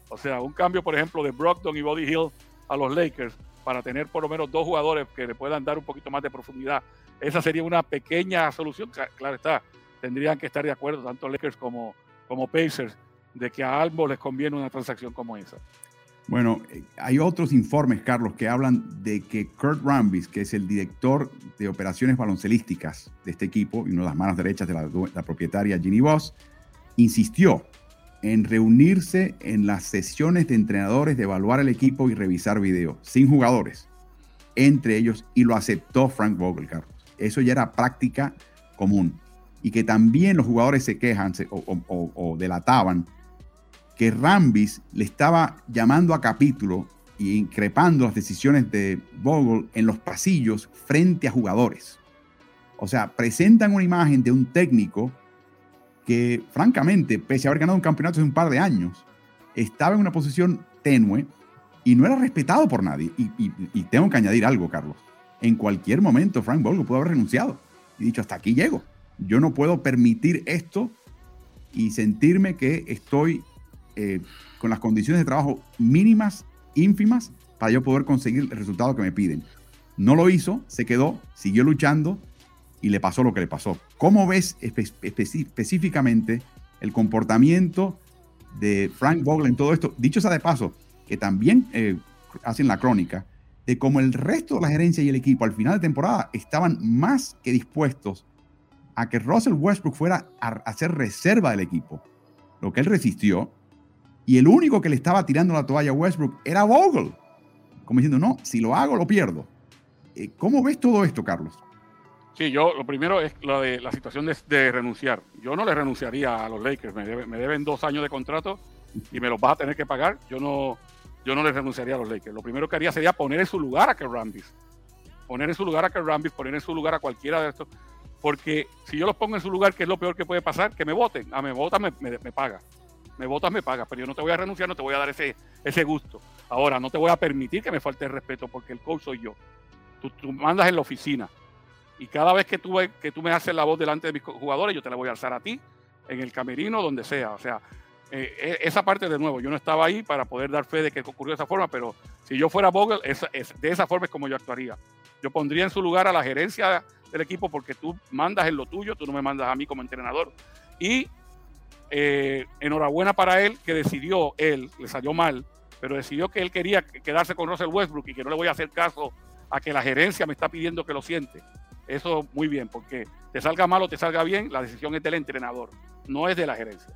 O sea, un cambio, por ejemplo, de Brockton y Body Hill a los Lakers para tener por lo menos dos jugadores que le puedan dar un poquito más de profundidad. Esa sería una pequeña solución. Claro está, tendrían que estar de acuerdo tanto Lakers como, como Pacers de que a ambos les conviene una transacción como esa. Bueno, eh, hay otros informes, Carlos, que hablan de que Kurt Rambis, que es el director de operaciones baloncelísticas de este equipo y una de las manos derechas de la, la propietaria Ginny Voss, insistió en reunirse en las sesiones de entrenadores de evaluar el equipo y revisar video, sin jugadores, entre ellos, y lo aceptó Frank Vogel. Eso ya era práctica común. Y que también los jugadores se quejan o, delataban que Rambis le estaba llamando a capítulo y increpando las decisiones de Vogel en los pasillos frente a jugadores. O sea, presentan una imagen de un técnico que francamente, pese a haber ganado un campeonato hace un par de años, estaba en una posición tenue y no era respetado por nadie. Y, tengo que añadir algo, Carlos. En cualquier momento Frank Vogel pudo haber renunciado y dicho, hasta aquí llego. Yo no puedo permitir esto y sentirme que estoy eh, con las condiciones de trabajo mínimas, ínfimas, para yo poder conseguir el resultado que me piden. No lo hizo, se quedó, siguió luchando y le pasó lo que le pasó. ¿Cómo ves específicamente el comportamiento de Frank Vogel en todo esto? Dicho sea de paso, que también eh, hacen la crónica, de cómo el resto de la gerencia y el equipo al final de temporada estaban más que dispuestos a que Russell Westbrook fuera a hacer reserva del equipo, lo que él resistió, y el único que le estaba tirando la toalla a Westbrook era Vogel, como diciendo, no, si lo hago, lo pierdo. Eh, ¿Cómo ves todo esto, Carlos? Sí, yo lo primero es lo de la situación de, renunciar. Yo no le renunciaría a los Lakers. Me, deben dos años de contrato y me los vas a tener que pagar. Yo no, yo no le renunciaría a los Lakers. Lo primero que haría sería poner en su lugar a Kerr Rambis. Poner en su lugar a Kerr Rambis, poner en su lugar a cualquiera de estos. Porque si yo los pongo en su lugar, ¿qué es lo peor que puede pasar? Que me voten. A ah, me votan, me, me, paga. Me votas, me paga. Pero yo no te voy a renunciar, no te voy a dar ese, ese gusto. Ahora, no te voy a permitir que me falte el respeto porque el coach soy yo. Tú, tú mandas en la oficina y cada vez que tú, me haces la voz delante de mis jugadores, yo te la voy a alzar a ti, en el camerino, donde sea. O sea, eh, e, esa parte de nuevo, yo no estaba ahí para poder dar fe de que ocurrió de esa forma, pero si yo fuera Vogel, de esa forma es como yo actuaría. Yo pondría en su lugar a la gerencia del equipo porque tú mandas en lo tuyo, tú no me mandas a mí como entrenador. Y eh, enhorabuena para él que decidió, él, le salió mal, pero decidió que él quería quedarse con Russell Westbrook y que no le voy a hacer caso a que la gerencia me está pidiendo que lo siente. Eso muy bien, porque te salga mal o te salga bien, la decisión es del entrenador, no es de la gerencia.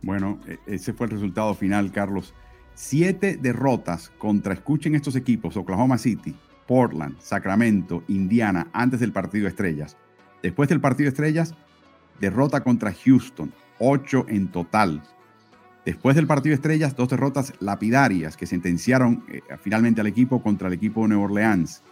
Bueno, e, ese fue el resultado final, Carlos. Siete derrotas contra, escuchen estos equipos, Oklahoma City, Portland, Sacramento, Indiana, antes del partido de estrellas. Después del partido de estrellas, derrota contra Houston, ocho en total. Después del partido de estrellas, dos derrotas lapidarias que sentenciaron eh, finalmente al equipo contra el equipo de Nueva Orleans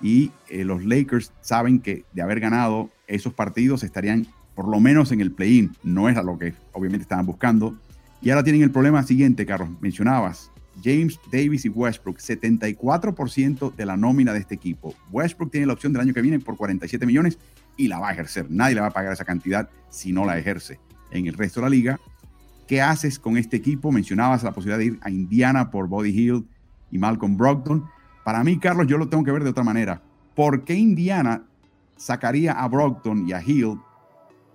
y eh, los Lakers saben que de haber ganado esos partidos estarían por lo menos en el play-in. No era lo que obviamente estaban buscando. Y ahora tienen el problema siguiente, Carlos. Mencionabas James Davis y Westbrook, 74% de la nómina de este equipo. Westbrook tiene la opción del año que viene por 47 millones y la va a ejercer. Nadie le va a pagar esa cantidad si no la ejerce. En el resto de la liga, ¿qué haces con este equipo? Mencionabas la posibilidad de ir a Indiana por Body Hill y Malcolm Brogdon. Para mí, Carlos, yo lo tengo que ver de otra manera. ¿Por qué Indiana sacaría a Brockton y a Hill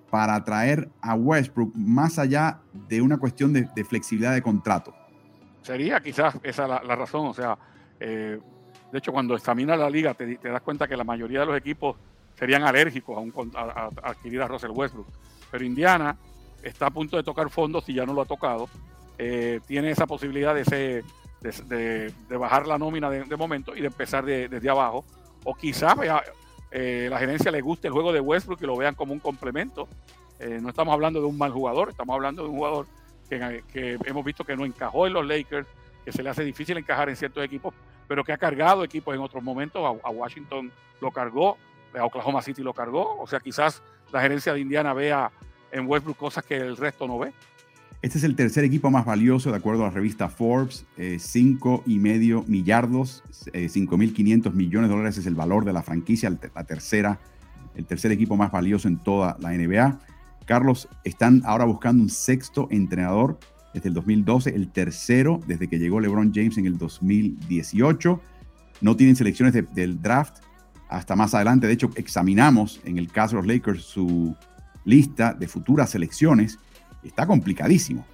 para traer a Westbrook más allá de una cuestión de, flexibilidad de contrato? Sería quizás esa la, razón. O sea, eh, de hecho, cuando examina la liga, te, das cuenta que la mayoría de los equipos serían alérgicos a, adquirir a Russell Westbrook. Pero Indiana está a punto de tocar fondo si ya no lo ha tocado. Eh, tiene esa posibilidad de ese de, bajar la nómina de, momento y de empezar desde abajo. O quizás eh, la gerencia le guste el juego de Westbrook y lo vean como un complemento. Eh, no estamos hablando de un mal jugador, estamos hablando de un jugador que, hemos visto que no encajó en los Lakers, que se le hace difícil encajar en ciertos equipos, pero que ha cargado equipos en otros momentos. A, Washington lo cargó, a Oklahoma City lo cargó. O sea, quizás la gerencia de Indiana vea en Westbrook cosas que el resto no ve. Este es el tercer equipo más valioso de acuerdo a la revista Forbes, eh, cinco y medio millardos, eh, 5.500 millones de dólares es el valor de la franquicia, la tercera, el tercer equipo más valioso en toda la NBA. Carlos, están ahora buscando un sexto entrenador desde el 2012, el tercero desde que llegó LeBron James en el 2018. No tienen selecciones del draft hasta más adelante. De hecho, examinamos en el caso de los Lakers su lista de futuras selecciones está complicadísimo.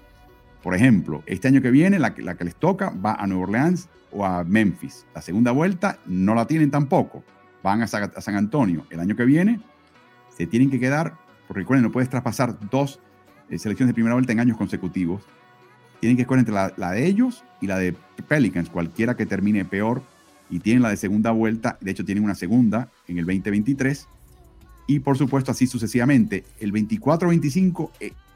Por ejemplo, este año que viene, la, la que les toca va a Nueva Orleans o a Memphis. La segunda vuelta no la tienen tampoco. Van a, San Antonio. El año que viene se tienen que quedar, porque recuerden, no puedes traspasar dos eh, selecciones de primera vuelta en años consecutivos. Tienen que escoger entre la, la, de ellos y la de Pelicans, cualquiera que termine peor. Y tienen la de segunda vuelta, de hecho tienen una segunda en el 2023. Y por supuesto así sucesivamente. El 24-25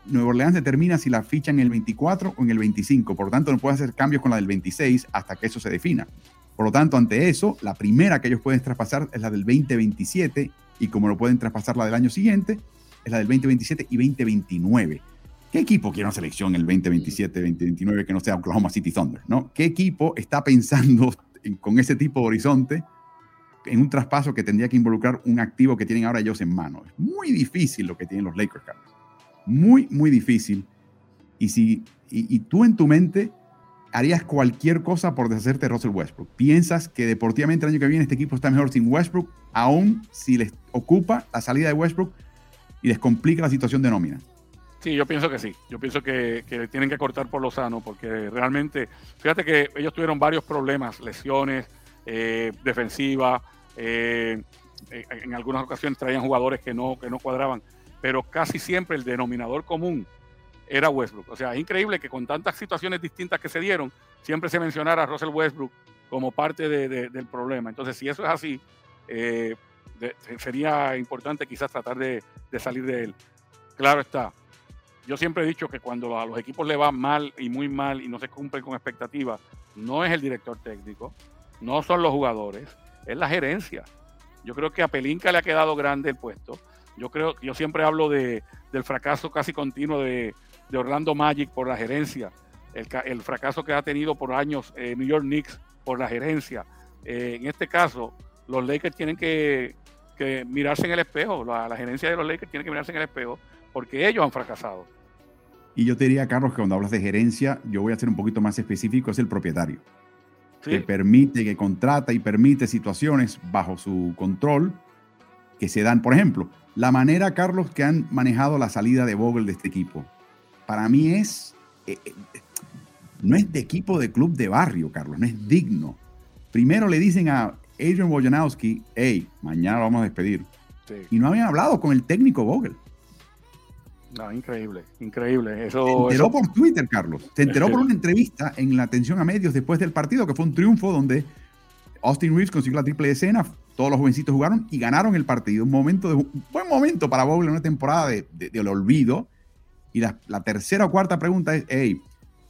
Nueva Orleans determina si la ficha en el 24 o en el 25. Por lo tanto, no puede hacer cambios con la del 26 hasta que eso se defina. Por lo tanto, ante eso, la primera que ellos pueden traspasar es la del 2027 y como no pueden traspasar la del año siguiente, es la del 2027 y 2029. ¿Qué equipo quiere una selección en el 2027, 2029 que no sea Oklahoma City Thunder? ¿no? ¿Qué equipo está pensando con ese tipo de horizonte en un traspaso que tendría que involucrar un activo que tienen ahora ellos en mano? Es muy difícil lo que tienen los Lakers, Carlos muy, muy difícil. Y, si, y, tú en tu mente harías cualquier cosa por deshacerte de Russell Westbrook. Piensas que deportivamente el año que viene este equipo está mejor sin Westbrook, aún si les ocupa la salida de Westbrook y les complica la situación de nómina. Sí, yo pienso que sí. Yo pienso que, que tienen que cortar por lo sano, porque realmente, fíjate que ellos tuvieron varios problemas, lesiones, eh, defensiva, eh, en algunas ocasiones traían jugadores que no, que no cuadraban pero casi siempre el denominador común era Westbrook. O sea, es increíble que con tantas situaciones distintas que se dieron, siempre se mencionara a Russell Westbrook como parte del problema. Entonces, si eso es así, eh, sería importante quizás tratar de, salir de él. Claro está. Yo siempre he dicho que cuando a los equipos le va mal y muy mal y no se cumplen con expectativas, no es el director técnico, no son los jugadores, es la gerencia. Yo creo que a Pelinka le ha quedado grande el puesto yo creo, yo siempre hablo de, del fracaso casi continuo de, Orlando Magic por la gerencia, el, fracaso que ha tenido por años eh, New York Knicks por la gerencia. Eh, en este caso, los Lakers tienen que, mirarse en el espejo, la, gerencia de los Lakers tiene que mirarse en el espejo porque ellos han fracasado. Y yo te diría, Carlos, que cuando hablas de gerencia, yo voy a ser un poquito más específico, es el propietario. Que permite, que contrata y permite situaciones bajo su control que se dan. Por ejemplo, la manera, Carlos, que han manejado la salida de Vogel de este equipo, para mí es, eh, eh, no es de equipo de club de barrio, Carlos, no es digno. Primero le dicen a Adrian Wojnarowski, hey, mañana lo vamos a despedir. Y no habían hablado con el técnico Vogel. No, increíble, increíble. Eso, se enteró por Twitter, Carlos. Se enteró por una entrevista en la atención a medios después del partido, que fue un triunfo donde Austin Reeves consiguió la triple escena, todos los jovencitos jugaron y ganaron el partido. Un momento de un buen momento para Vogel en una temporada de, de, olvido. Y la, tercera o cuarta pregunta es, hey,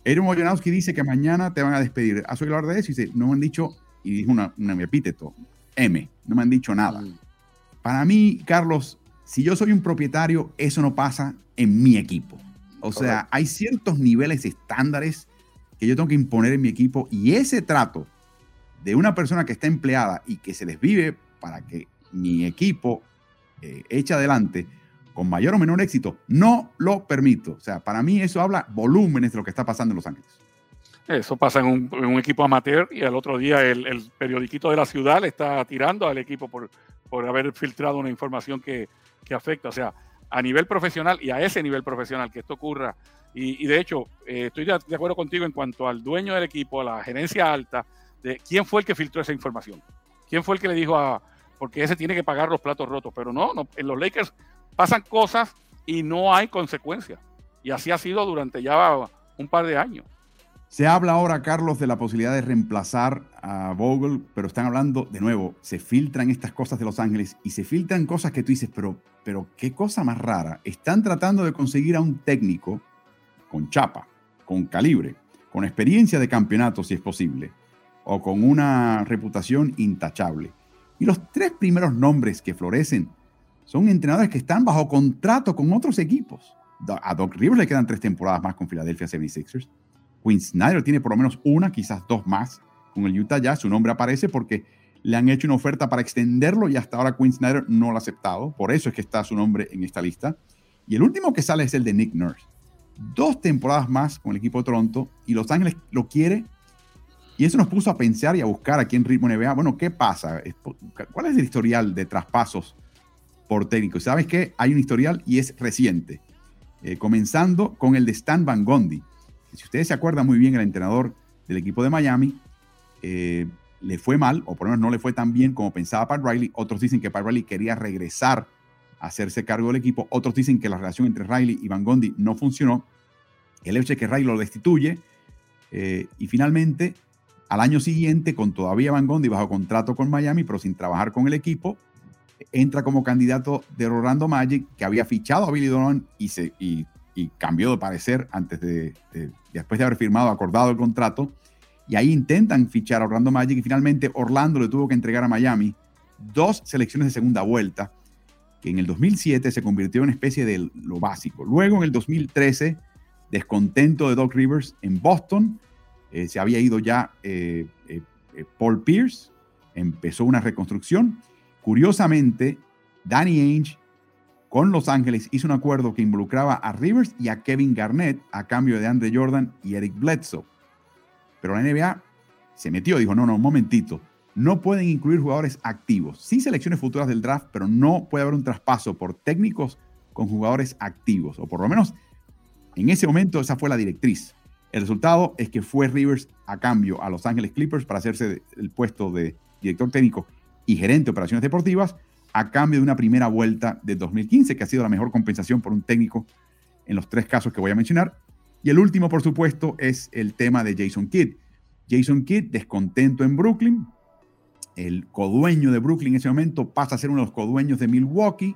Aaron Wojanowski dice que mañana te van a despedir. ¿Has oído hablar de eso? Y dice, no me han dicho, y dijo una, un epíteto, M, no me han dicho nada. Mm. Para mí, Carlos, si yo soy un propietario, eso no pasa en mi equipo. O sea, hay ciertos niveles estándares que yo tengo que imponer en mi equipo y ese trato de una persona que está empleada y que se desvive para que mi equipo eh, eche adelante con mayor o menor éxito, no lo permito. O sea, para mí eso habla volúmenes de lo que está pasando en Los Ángeles. Eso pasa en un, equipo amateur y al otro día el, el, periodiquito de la ciudad le está tirando al equipo por, por haber filtrado una información que, afecta. O sea, a nivel profesional y a ese nivel profesional que esto ocurra. Y, de hecho, eh, estoy de, acuerdo contigo en cuanto al dueño del equipo, a la gerencia alta, quién fue el que filtró esa información. ¿Quién fue el que le dijo a... Porque ese tiene que pagar los platos rotos. Pero no, no en los Lakers pasan cosas y no hay consecuencias. Y así ha sido durante ya un par de años. Se habla ahora, Carlos, de la posibilidad de reemplazar a Vogel, pero están hablando, de nuevo, se filtran estas cosas de Los Ángeles y se filtran cosas que tú dices, pero, pero qué cosa más rara. Están tratando de conseguir a un técnico con chapa, con calibre, con experiencia de campeonato, si es posible, o con una reputación intachable. Y los tres primeros nombres que florecen son entrenadores que están bajo contrato con otros equipos. A Doc Rivers le quedan tres temporadas más con Philadelphia 76ers. Quinn Snyder tiene por lo menos una, quizás dos más con el Utah Jazz. Su nombre aparece porque le han hecho una oferta para extenderlo y hasta ahora Quinn Snyder no lo ha aceptado. Por eso es que está su nombre en esta lista. Y el último que sale es el de Nick Nurse. Dos temporadas más con el equipo de Toronto y Los Ángeles lo quiere. Y eso nos puso a pensar y a buscar aquí en Ritmo NBA, bueno, ¿qué pasa? ¿Cuál es el historial de traspasos por técnico? ¿Sabes qué? Hay un historial y es reciente. Eh, comenzando con el de Stan Van Gondi si ustedes se acuerdan muy bien, el entrenador del equipo de Miami eh, le fue mal, o por lo menos no le fue tan bien como pensaba Pat Riley. Otros dicen que Pat Riley quería regresar a hacerse cargo del equipo. Otros dicen que la relación entre Riley y Van Gondi no funcionó. El hecho es que Riley lo destituye. Eh, y finalmente, al año siguiente, con todavía Van Gondi bajo contrato con Miami, pero sin trabajar con el equipo, entra como candidato de Orlando Magic, que había fichado a Billy Donovan y, cambió de parecer antes de, después de haber firmado, acordado el contrato. Y ahí intentan fichar a Orlando Magic y finalmente Orlando le tuvo que entregar a Miami dos selecciones de segunda vuelta, que en el 2007 se convirtió en una especie de lo básico. Luego en el 2013, descontento de Doc Rivers en Boston, eh, se había ido ya eh, eh, Paul Pierce, empezó una reconstrucción. Curiosamente, Danny Ainge con Los Ángeles hizo un acuerdo que involucraba a Rivers y a Kevin Garnett a cambio de Andre Jordan y Eric Bledsoe. Pero la NBA se metió, dijo, no, no, un momentito, no pueden incluir jugadores activos. Sí selecciones futuras del draft, pero no puede haber un traspaso por técnicos con jugadores activos, o por lo menos en ese momento esa fue la directriz. El resultado es que fue Rivers a cambio a Los Ángeles Clippers para hacerse el puesto de director técnico y gerente de operaciones deportivas a cambio de una primera vuelta de 2015, que ha sido la mejor compensación por un técnico en los tres casos que voy a mencionar. Y el último, por supuesto, es el tema de Jason Kidd. Jason Kidd, descontento en Brooklyn, el codueño de Brooklyn en ese momento pasa a ser uno de los codueños de Milwaukee,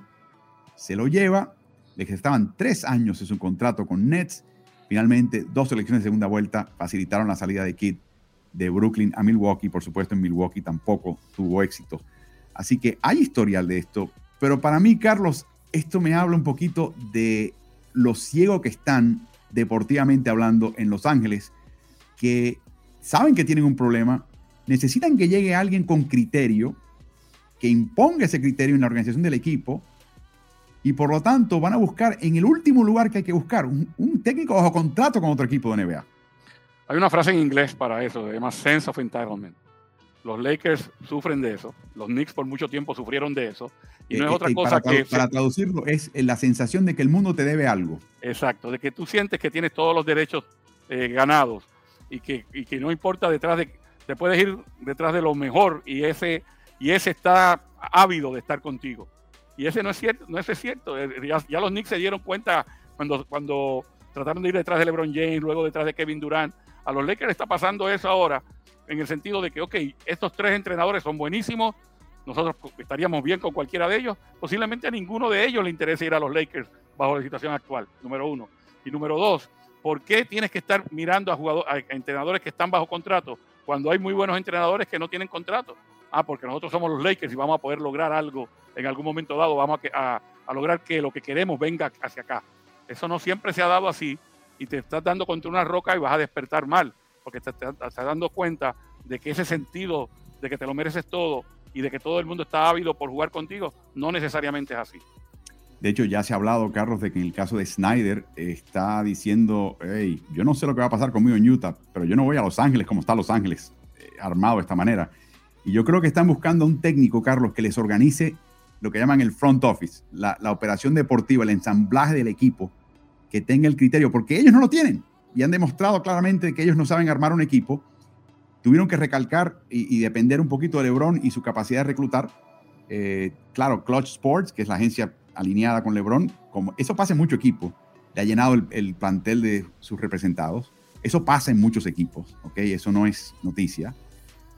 se lo lleva, le estaban tres años en su contrato con Nets. Finalmente, dos elecciones de segunda vuelta facilitaron la salida de Kidd de Brooklyn a Milwaukee. Por supuesto, en Milwaukee tampoco tuvo éxito. Así que hay historial de esto. Pero para mí, Carlos, esto me habla un poquito de lo ciego que están deportivamente hablando en Los Ángeles, que saben que tienen un problema, necesitan que llegue alguien con criterio, que imponga ese criterio en la organización del equipo, y por lo tanto van a buscar en el último lugar que hay que buscar, un, técnico bajo contrato con otro equipo de NBA. Hay una frase en inglés para eso, se llama sense of entitlement. Los Lakers sufren de eso. Los Knicks por mucho tiempo sufrieron de eso. Y no es eh, otra eh, cosa que... Para traducirlo, es la sensación de que el mundo te debe algo. Exacto, de que tú sientes que tienes todos los derechos eh, ganados y que, que no importa detrás de... Te puedes ir detrás de lo mejor y ese, y ese está ávido de estar contigo. Y ese no es cierto, no es cierto. Ya, los Knicks se dieron cuenta cuando, cuando trataron de ir detrás de LeBron James, luego detrás de Kevin Durant. A los Lakers está pasando eso ahora en el sentido de que, ok, estos tres entrenadores son buenísimos, nosotros estaríamos bien con cualquiera de ellos, posiblemente a ninguno de ellos le interesa ir a los Lakers bajo la situación actual, número uno. Y número dos, ¿por qué tienes que estar mirando a, jugadores, a entrenadores que están bajo contrato cuando hay muy buenos entrenadores que no tienen contrato? Ah, porque nosotros somos los Lakers y vamos a poder lograr algo en algún momento dado, vamos a, lograr que lo que queremos venga hacia acá. Eso no siempre se ha dado así y te estás dando contra una roca y vas a despertar mal porque te, estás dando cuenta de que ese sentido de que te lo mereces todo y de que todo el mundo está ávido por jugar contigo, no necesariamente es así. De hecho, ya se ha hablado, Carlos, de que en el caso de Snyder está diciendo, hey, yo no sé lo que va a pasar conmigo en Utah, pero yo no voy a Los Ángeles como está Los Ángeles, eh, armado de esta manera. Y yo creo que están buscando a un técnico, Carlos, que les organice lo que llaman el front office, la, operación deportiva, el ensamblaje del equipo, que tenga el criterio, porque ellos no lo tienen y han demostrado claramente que ellos no saben armar un equipo, tuvieron que recalcar y, depender un poquito de LeBron y su capacidad de reclutar. Eh, claro, Clutch Sports, que es la agencia alineada con LeBron, como eso pasa en mucho equipo, le ha llenado el, plantel de sus representados. Eso pasa en muchos equipos, ¿ok? Eso no es noticia.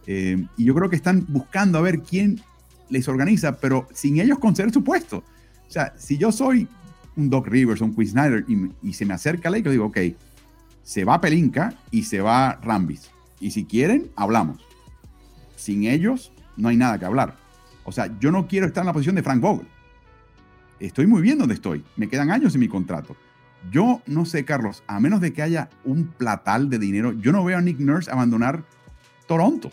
Eh, y yo creo que están buscando a ver quién les organiza, pero sin ellos conceder su puesto. O sea, si yo soy un Doc Rivers un Quinn Snyder y, se me acerca Lake, yo digo, ok, se va Pelinka y se va Rambis. Y si quieren, hablamos. Sin ellos, no hay nada que hablar. O sea, yo no quiero estar en la posición de Frank Vogel. Estoy muy bien donde estoy. Me quedan años en mi contrato. Yo no sé, Carlos, a menos de que haya un platal de dinero, yo no veo a Nick Nurse abandonar Toronto.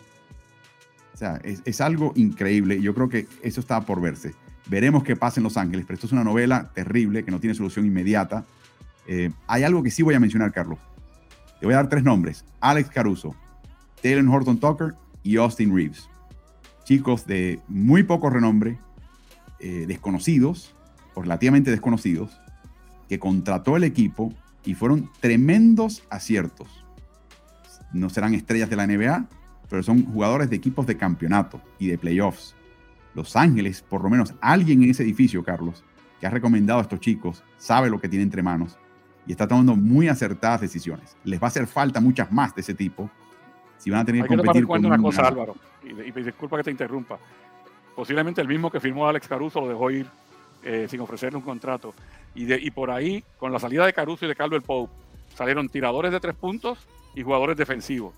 O sea, es, algo increíble. Yo creo que eso está por verse. Veremos qué pasa en Los Ángeles, pero esto es una novela terrible que no tiene solución inmediata. Eh, hay algo que sí voy a mencionar, Carlos. Te voy a dar tres nombres. Alex Caruso, Taylor Horton Tucker y Austin Reeves. Chicos de muy poco renombre, eh, desconocidos, o relativamente desconocidos, que contrató el equipo y fueron tremendos aciertos. No serán estrellas de la NBA, pero son jugadores de equipos de campeonato y de playoffs. Los Ángeles, por lo menos alguien en ese edificio, Carlos, que ha recomendado a estos chicos, sabe lo que tiene entre manos y está tomando muy acertadas decisiones. Les va a hacer falta muchas más de ese tipo si van a tener que competir con una cosa, Álvaro, y, disculpa que te interrumpa. Posiblemente el mismo que firmó Alex Caruso lo dejó ir eh, sin ofrecerle un contrato. Y, de, y por ahí, con la salida de Caruso y de Caldwell Pope, salieron tiradores de tres puntos y jugadores defensivos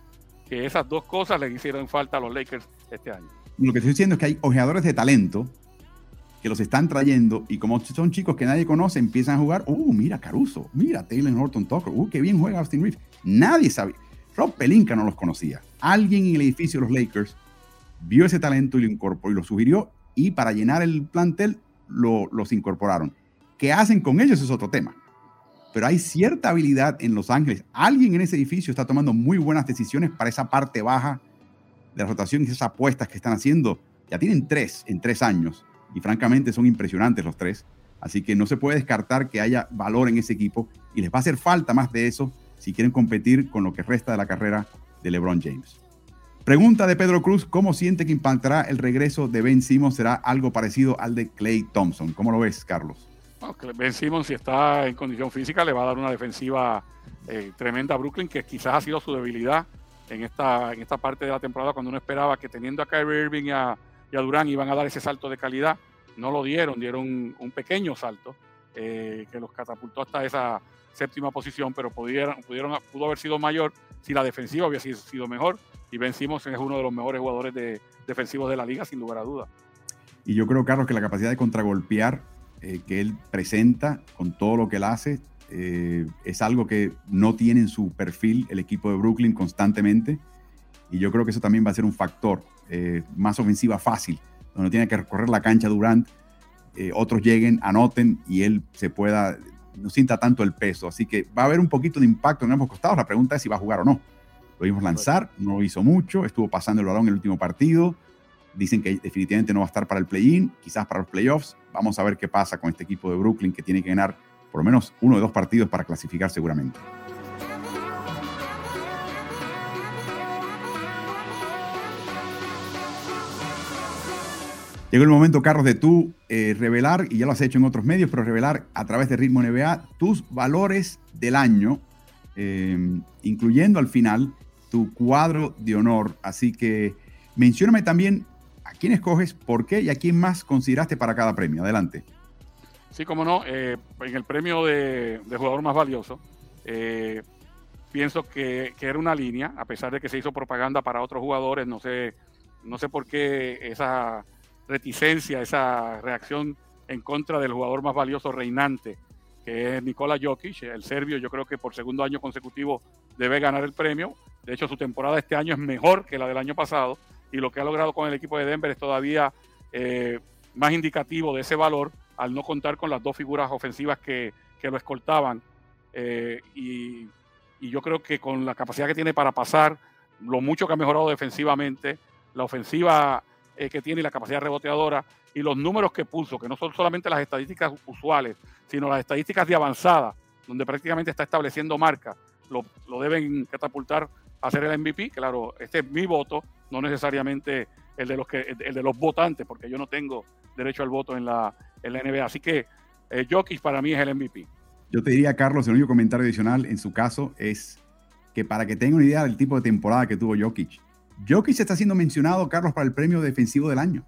que esas dos cosas le hicieron falta a los Lakers este año. Lo que estoy diciendo es que hay ojeadores de talento que los están trayendo y como son chicos que nadie conoce, empiezan a jugar, uh, mira Caruso, mira Taylor Horton Tucker, uh, qué bien juega Austin Reeves. Nadie sabe. Rob Pelinka no los conocía. Alguien en el edificio de los Lakers vio ese talento y lo incorporó y lo sugirió y para llenar el plantel lo, los incorporaron. ¿Qué hacen con ellos es otro tema? Pero hay cierta habilidad en Los Ángeles. Alguien en ese edificio está tomando muy buenas decisiones para esa parte baja de la rotación y esas apuestas que están haciendo. Ya tienen tres en tres años y francamente son impresionantes los tres. Así que no se puede descartar que haya valor en ese equipo y les va a hacer falta más de eso si quieren competir con lo que resta de la carrera de LeBron James. Pregunta de Pedro Cruz, ¿cómo siente que impactará el regreso de Ben Simmons? ¿Será algo parecido al de Clay Thompson? ¿Cómo lo ves, Carlos? Ben Simmons, si está en condición física, le va a dar una defensiva eh, tremenda a Brooklyn, que quizás ha sido su debilidad en esta, en esta parte de la temporada, cuando uno esperaba que teniendo a Kyrie Irving y a, Durán iban a dar ese salto de calidad. No lo dieron, dieron un, pequeño salto eh, que los catapultó hasta esa séptima posición, pero pudieron, pudieron, pudo haber sido mayor si la defensiva hubiera sido, mejor. Y Ben Simmons es uno de los mejores jugadores de, defensivos de la liga, sin lugar a dudas. Y yo creo, Carlos, que la capacidad de contragolpear eh, que él presenta con todo lo que él hace. Eh, es algo que no tiene en su perfil el equipo de Brooklyn constantemente. Y yo creo que eso también va a ser un factor. Eh, más ofensiva fácil, donde tiene que recorrer la cancha Durant, otros lleguen, anoten y él se pueda, no sienta tanto el peso. Así que va a haber un poquito de impacto en ambos costados. La pregunta es si va a jugar o no. Lo vimos lanzar, no hizo mucho, estuvo pasando el balón en el último partido Dicen que definitivamente no va a estar para el play-in, quizás para los playoffs. Vamos a ver qué pasa con este equipo de Brooklyn que tiene que ganar por lo menos uno de dos partidos para clasificar seguramente. Llegó el momento, Carlos, de tú eh, revelar, y ya lo has hecho en otros medios, pero revelar a través de Ritmo NBA tus valores del año, eh, incluyendo al final tu cuadro de honor. Así que mencióname también ¿A quién escoges? ¿Por qué? ¿Y a quién más consideraste para cada premio? Adelante. Sí, como no, eh, en el premio de, jugador más valioso, eh, pienso que, era una línea, a pesar de que se hizo propaganda para otros jugadores, no sé, no sé por qué esa reticencia, esa reacción en contra del jugador más valioso reinante, que es Nikola Jokic, el serbio, yo creo que por segundo año consecutivo debe ganar el premio. De hecho, su temporada este año es mejor que la del año pasado y lo que ha logrado con el equipo de Denver es todavía eh, más indicativo de ese valor al no contar con las dos figuras ofensivas que, lo escoltaban. Eh, y, yo creo que con la capacidad que tiene para pasar, lo mucho que ha mejorado defensivamente, la ofensiva eh, que tiene y la capacidad reboteadora y los números que puso, que no son solamente las estadísticas usuales, sino las estadísticas de avanzada, donde prácticamente está estableciendo marca, lo, lo deben catapultar a ser el MVP. Claro, este es mi voto, no necesariamente el de los que el de los votantes, porque yo no tengo derecho al voto en la, en la NBA. Así que eh, Jokic para mí es el MVP. Yo te diría, Carlos, el único comentario adicional en su caso es que para que tengan una idea del tipo de temporada que tuvo Jokic, Jokic está siendo mencionado, Carlos, para el premio defensivo del año.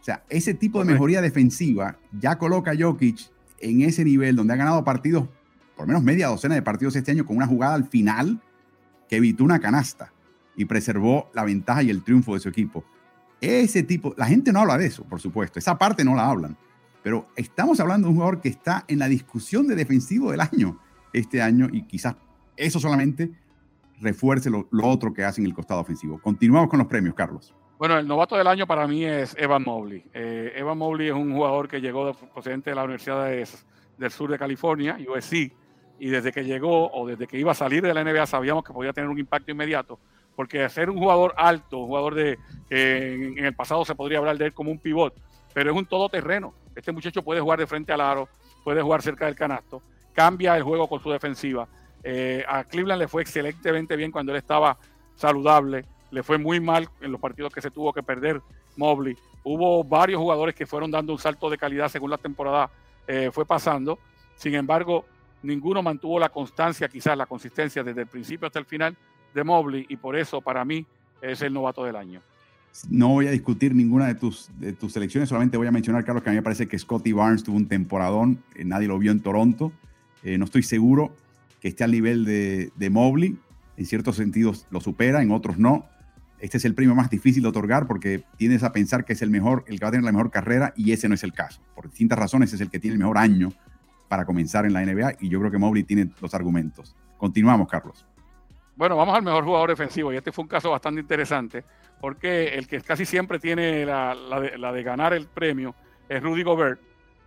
O sea, ese tipo de mejoría defensiva ya coloca a Jokic en ese nivel donde ha ganado partidos, por lo menos media docena de partidos este año, con una jugada al final que evitó una canasta y preservó la ventaja y el triunfo de su equipo. Ese tipo, la gente no habla de eso, por supuesto, esa parte no la hablan, pero estamos hablando de un jugador que está en la discusión de defensivo del año este año y quizás eso solamente refuerce lo, otro que hace en el costado ofensivo. Continuamos con los premios, Carlos. Bueno, el novato del año para mí es Evan Mobley. Eh, Evan Mobley es un jugador que llegó de, procedente de la Universidad del Sur de California, USC, y desde que llegó o desde que iba a salir de la NBA sabíamos que podía tener un impacto inmediato porque ser un jugador alto, un jugador de que en, el pasado se podría hablar de él como un pivot, pero es un todoterreno. Este muchacho puede jugar de frente al aro, puede jugar cerca del canasto, cambia el juego con su defensiva. Eh, a Cleveland le fue excelentemente bien cuando él estaba saludable, le fue muy mal en los partidos que se tuvo que perder Mobley. Hubo varios jugadores que fueron dando un salto de calidad según la temporada eh, fue pasando. Sin embargo, ninguno mantuvo la constancia, quizás la consistencia desde el principio hasta el final de Mobley y por eso para mí es el novato del año. No voy a discutir ninguna de tus, selecciones, solamente voy a mencionar, Carlos, que a mí me parece que Scotty Barnes tuvo un temporadón, eh, nadie lo vio en Toronto. Eh, no estoy seguro que esté al nivel de, de Mobley, en ciertos sentidos lo supera, en otros no. Este es el premio más difícil de otorgar porque tienes a pensar que es el mejor, el que va a tener la mejor carrera y ese no es el caso. Por distintas razones es el que tiene el mejor año para comenzar en la NBA y yo creo que Mobley tiene los argumentos. Continuamos, Carlos. Bueno, vamos al mejor jugador defensivo y este fue un caso bastante interesante porque el que casi siempre tiene la, de, ganar el premio es Rudy Gobert,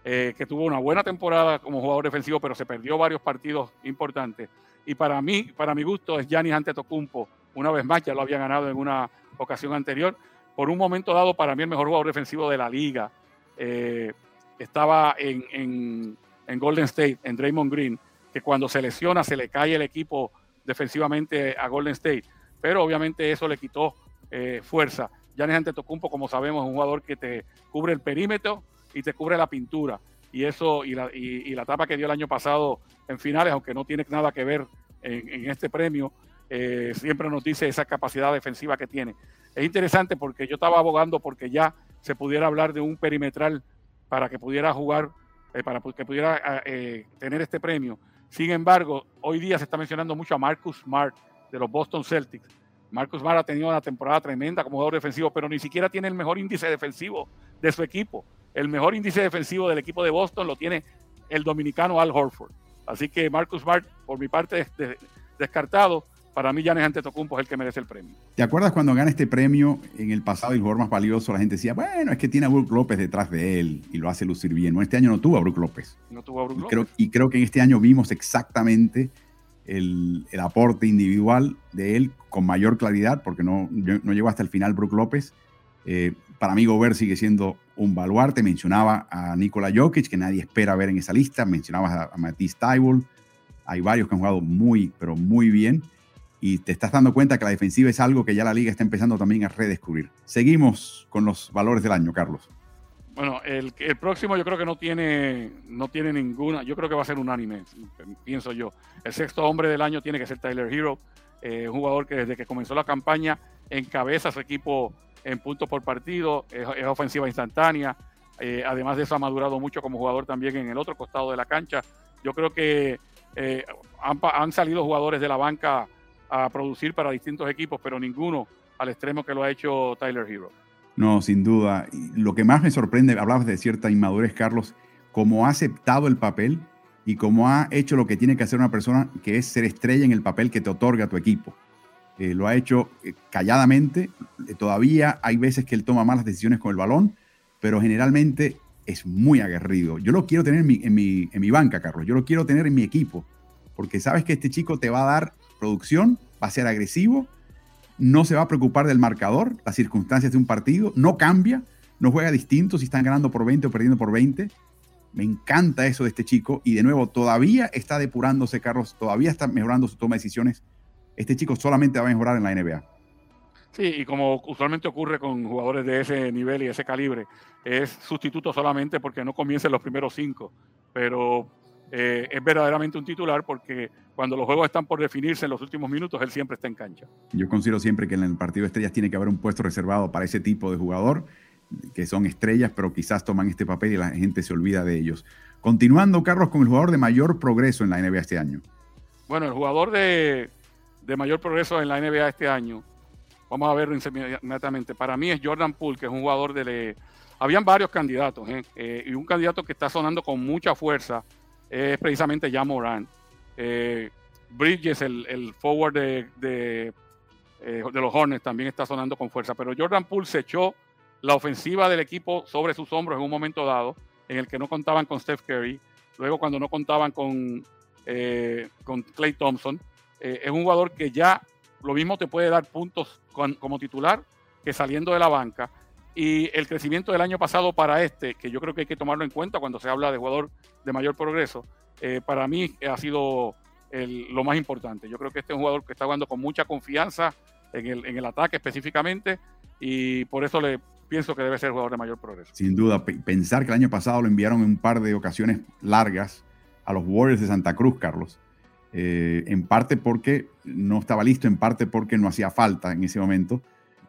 eh, que tuvo una buena temporada como jugador defensivo, pero se perdió varios partidos importantes. Y para mí, para mi gusto, es Giannis Antetokounmpo. Una vez más, ya lo había ganado en una ocasión anterior. Por un momento dado, para mí el mejor jugador defensivo de la liga eh, estaba en, en, en Golden State, en Draymond Green, que cuando se lesiona se le cae el equipo defensivamente a Golden State, pero obviamente eso le quitó eh, fuerza. Giannis Antetokounmpo, como sabemos, es un jugador que te cubre el perímetro y te cubre la pintura. Y eso, y la, y, la etapa que dio el año pasado en finales, aunque no tiene nada que ver en, este premio, eh, siempre nos dice esa capacidad defensiva que tiene. Es interesante porque yo estaba abogando porque ya se pudiera hablar de un perimetral para que pudiera jugar, eh, para que pudiera tener este premio. Sin embargo, hoy día se está mencionando mucho a Marcus Smart de los Boston Celtics. Marcus Smart ha tenido una temporada tremenda como jugador defensivo, pero ni siquiera tiene el mejor índice defensivo de su equipo. El mejor índice defensivo del equipo de Boston lo tiene el dominicano Al Horford. Así que Marcus Smart, por mi parte, es descartado para mí Giannis Antetokounmpo es el que merece el premio. ¿Te acuerdas cuando gana este premio en el pasado y el jugador más valioso? La gente decía, bueno, es que tiene a Brook López detrás de él y lo hace lucir bien. No, este año no tuvo a Brook López. No tuvo a Brook y López. Creo, y creo que en este año vimos exactamente el, aporte individual de él con mayor claridad, porque no, no llegó hasta el final Brook López. Eh, para mí Gobert sigue siendo un baluarte. Mencionaba a Nikola Jokic, que nadie espera ver en esa lista. Mencionabas a, a Matisse Hay varios que han jugado muy, pero muy bien y te estás dando cuenta que la defensiva es algo que ya la liga está empezando también a redescubrir. Seguimos con los valores del año, Carlos. Bueno, el, próximo yo creo que no tiene, no tiene ninguna, yo creo que va a ser unánime, pienso yo. El sexto hombre del año tiene que ser Tyler Hero, eh, un jugador que desde que comenzó la campaña encabeza su equipo en puntos por partido, es, ofensiva instantánea, eh, además de eso ha madurado mucho como jugador también en el otro costado de la cancha. Yo creo que eh, han salido jugadores de la banca a producir para distintos equipos, pero ninguno al extremo que lo ha hecho Tyler Hero. No, sin duda. Lo que más me sorprende, hablabas de cierta inmadurez, Carlos, cómo ha aceptado el papel y cómo ha hecho lo que tiene que hacer una persona, que es ser estrella en el papel que te otorga tu equipo. Eh, lo ha hecho eh, calladamente. Eh, todavía hay veces que él toma malas decisiones con el balón, pero generalmente es muy aguerrido. Yo lo quiero tener en mi, en mi, en mi banca, Carlos. Yo lo quiero tener en mi equipo, porque sabes que este chico te va a dar producción, va a ser agresivo, no se va a preocupar del marcador, las circunstancias de un partido, no cambia, no juega distinto si están ganando por 20 o perdiendo por 20. Me encanta eso de este chico y de nuevo todavía está depurándose, Carlos, todavía está mejorando su toma de decisiones. Este chico solamente va a mejorar en la NBA. Sí, y como usualmente ocurre con jugadores de ese nivel y ese calibre, es sustituto solamente porque no comiencen los primeros cinco. Pero eh, es verdaderamente un titular porque cuando los juegos están por definirse en los últimos minutos, él siempre está en cancha. Yo considero siempre que en el partido de estrellas tiene que haber un puesto reservado para ese tipo de jugador, que son estrellas, pero quizás toman este papel y la gente se olvida de ellos. Continuando, Carlos, con el jugador de mayor progreso en la NBA este año. Bueno, el jugador de, de mayor progreso en la NBA este año, vamos a verlo inmediatamente. Para mí es Jordan Poole, que es un jugador de... Habían varios candidatos, ¿eh? Eh, y un candidato que está sonando con mucha fuerza es precisamente ya Moran. Eh, Bridges, el, forward de, eh, de, los Hornets, también está sonando con fuerza. Pero Jordan Poole se echó la ofensiva del equipo sobre sus hombros en un momento dado, en el que no contaban con Steph Curry. Luego, cuando no contaban con, eh, con Clay Thompson, es un jugador que ya lo mismo te puede dar puntos como titular que saliendo de la banca. Y el crecimiento del año pasado para este, que yo creo que hay que tomarlo en cuenta cuando se habla de jugador de mayor progreso, eh, para mí ha sido lo más importante. Yo creo que este es un jugador que está jugando con mucha confianza en el, en el ataque específicamente y por eso le pienso que debe ser el jugador de mayor progreso. Sin duda, pensar que el año pasado lo enviaron en un par de ocasiones largas a los Warriors de Santa Cruz, Carlos. Eh, en parte porque no estaba listo, en parte porque no hacía falta en ese momento,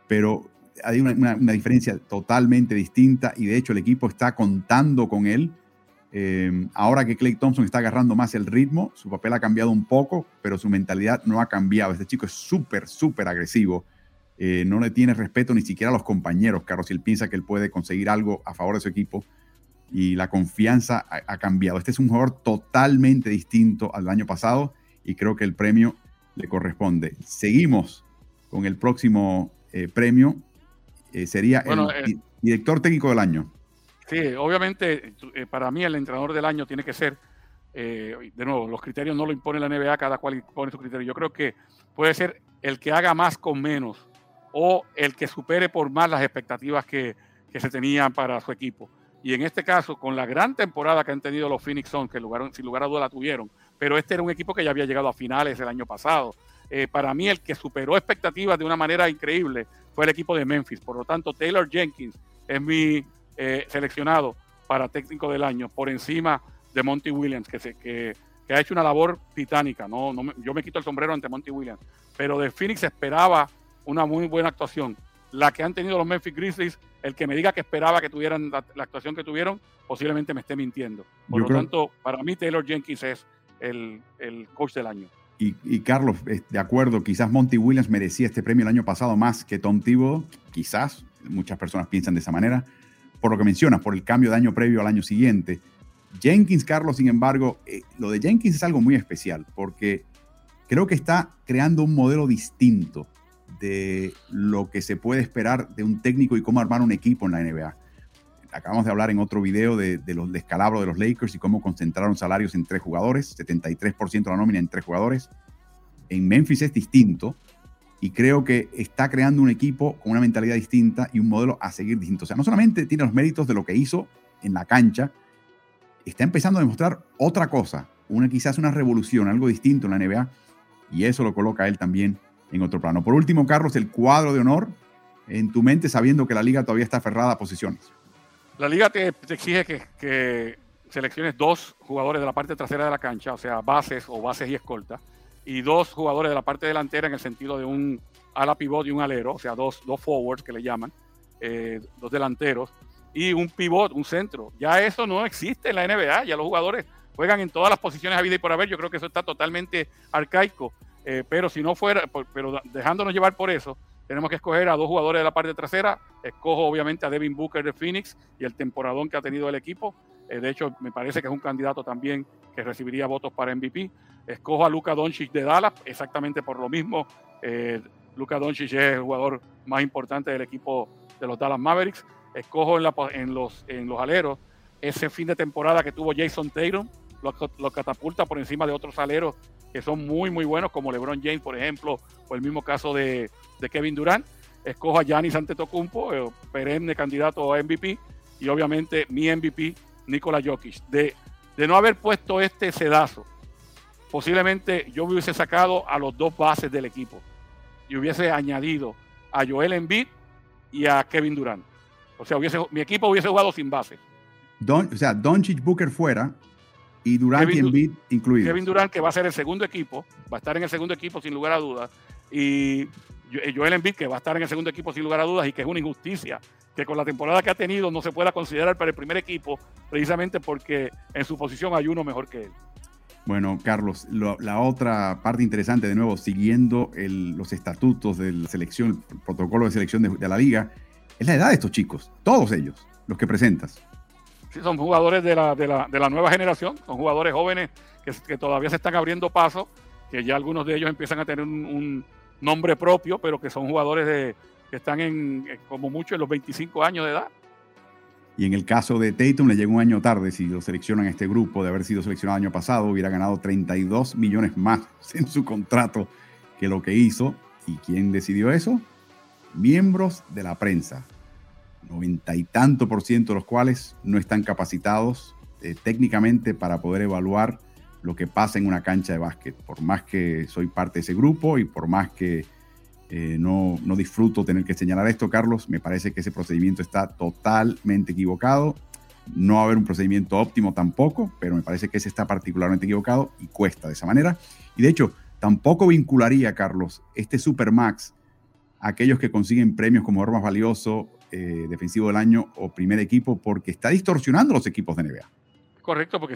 pero hay una, diferencia totalmente distinta y de hecho el equipo está contando con él. Eh, ahora que Clay Thompson está agarrando más el ritmo, su papel ha cambiado un poco, pero su mentalidad no ha cambiado. Este chico es súper, súper agresivo. Eh, no le tiene respeto ni siquiera a los compañeros, Carlos, si él piensa que él puede conseguir algo a favor de su equipo. Y la confianza ha, cambiado. Este es un jugador totalmente distinto al año pasado y creo que el premio le corresponde. Seguimos con el próximo eh, premio eh, sería el eh, director técnico del año. Sí, obviamente eh, para mí el entrenador del año tiene que ser, de nuevo, los criterios no lo impone la NBA, cada cual pone su criterio. Yo creo que puede ser el que haga más con menos o el que supere por más las expectativas que, que se tenían para su equipo. Y en este caso, con la gran temporada que han tenido los Phoenix Suns, que lugar, sin lugar a duda la tuvieron, pero este era un equipo que ya había llegado a finales el año pasado. para mí, el que superó expectativas de una manera increíble fue el equipo de Memphis. Por lo tanto, Taylor Jenkins es mi eh, seleccionado para técnico del año, por encima de Monty Williams, que, se, que, ha hecho una labor titánica. No, no yo me quito el sombrero ante Monty Williams, pero de Phoenix esperaba una muy buena actuación. La que han tenido los Memphis Grizzlies, el que me diga que esperaba que tuvieran la, actuación que tuvieron, posiblemente me esté mintiendo. Por lo tanto, para mí Taylor Jenkins es el, el coach del año y, Carlos, de acuerdo, quizás Monty Williams merecía este premio el año pasado más que Tom Thibodeau, quizás, muchas personas piensan de esa manera, por lo que mencionas, por el cambio de año previo al año siguiente. Jenkins, Carlos, sin embargo, eh, lo de Jenkins es algo muy especial porque creo que está creando un modelo distinto de lo que se puede esperar de un técnico y cómo armar un equipo en la NBA acabamos de hablar en otro video de, los descalabros de los Lakers y cómo concentraron salarios en tres jugadores, 73% de la nómina en tres jugadores. En Memphis es distinto y creo que está creando un equipo con una mentalidad distinta y un modelo a seguir distinto. O sea, no solamente tiene los méritos de lo que hizo en la cancha, está empezando a demostrar otra cosa, una quizás una revolución, algo distinto en la NBA y eso lo coloca él también en otro plano. Por último, Carlos, el cuadro de honor en tu mente sabiendo que la liga todavía está aferrada a posiciones. La liga te, exige que, selecciones dos jugadores de la parte trasera de la cancha, o sea, bases o bases y escolta, y dos jugadores de la parte delantera en el sentido de un ala pivot y un alero, o sea, dos, dos forwards que le llaman, eh, dos delanteros, y un pivot, un centro. Ya eso no existe en la NBA, ya los jugadores juegan en todas las posiciones a vida y por haber, yo creo que eso está totalmente arcaico, eh, pero si no fuera, pero dejándonos llevar por eso, tenemos que escoger a dos jugadores de la parte trasera. Escojo obviamente a Devin Booker de Phoenix y el temporadón que ha tenido el equipo. Eh, de hecho, me parece que es un candidato también que recibiría votos para MVP. Escojo a Luka Doncic de Dallas, exactamente por lo mismo. Eh, Doncic es el jugador más importante del equipo de los Dallas Mavericks. Escojo en, los, en los aleros ese fin de temporada que tuvo Jason Tatum, lo, lo catapulta por encima de otros aleros que son muy, muy buenos, como LeBron James, por ejemplo, o el mismo caso de, Kevin Durant. Escojo a Giannis Antetokounmpo, eh, perenne candidato a MVP, y obviamente mi MVP, Nikola Jokic. De, de no haber puesto este sedazo, posiblemente yo hubiese sacado a los dos bases del equipo y hubiese añadido a Joel Embiid y a Kevin Durant. O sea, hubiese, mi equipo hubiese jugado sin base. O sea, Doncic Booker fuera Y Durant y Embiid incluidos. Kevin Durant, que va a ser el segundo equipo, va a estar en el segundo equipo sin lugar a dudas. Y Joel Embiid, que va a estar en el segundo equipo sin lugar a dudas y que es una injusticia que con la temporada que ha tenido no se pueda considerar para el primer equipo, precisamente porque en su posición hay uno mejor que él. Bueno, Carlos, la otra parte interesante, de nuevo, siguiendo los estatutos de la selección, el protocolo de selección de, la liga, es la edad de estos chicos, todos ellos, los que presentas. Sí, son jugadores de la, de la, nueva generación, son jugadores jóvenes que, todavía se están abriendo paso, que ya algunos de ellos empiezan a tener un nombre propio, pero que son jugadores de, que están en, como mucho en los 25 años de edad. Y en el caso de Tatum le llegó un año tarde, si lo seleccionan a este grupo, de haber sido seleccionado el año pasado, hubiera ganado 32 millones más en su contrato que lo que hizo. ¿Y quién decidió eso? Miembros de la prensa, noventa y tanto por ciento de los cuales no están capacitados eh, técnicamente para poder evaluar lo que pasa en una cancha de básquet. Por más que soy parte de ese grupo y por más que eh, no, no disfruto tener que señalar esto, Carlos. Me parece que ese procedimiento está totalmente equivocado. No va a haber un procedimiento óptimo tampoco, pero me parece que ese está particularmente equivocado y cuesta de esa manera. Y de hecho, tampoco vincularía, Carlos, este Supermax a aquellos que consiguen premios como más valioso, eh, defensivo del año o primer equipo, porque está distorsionando los equipos de NBA. Correcto, porque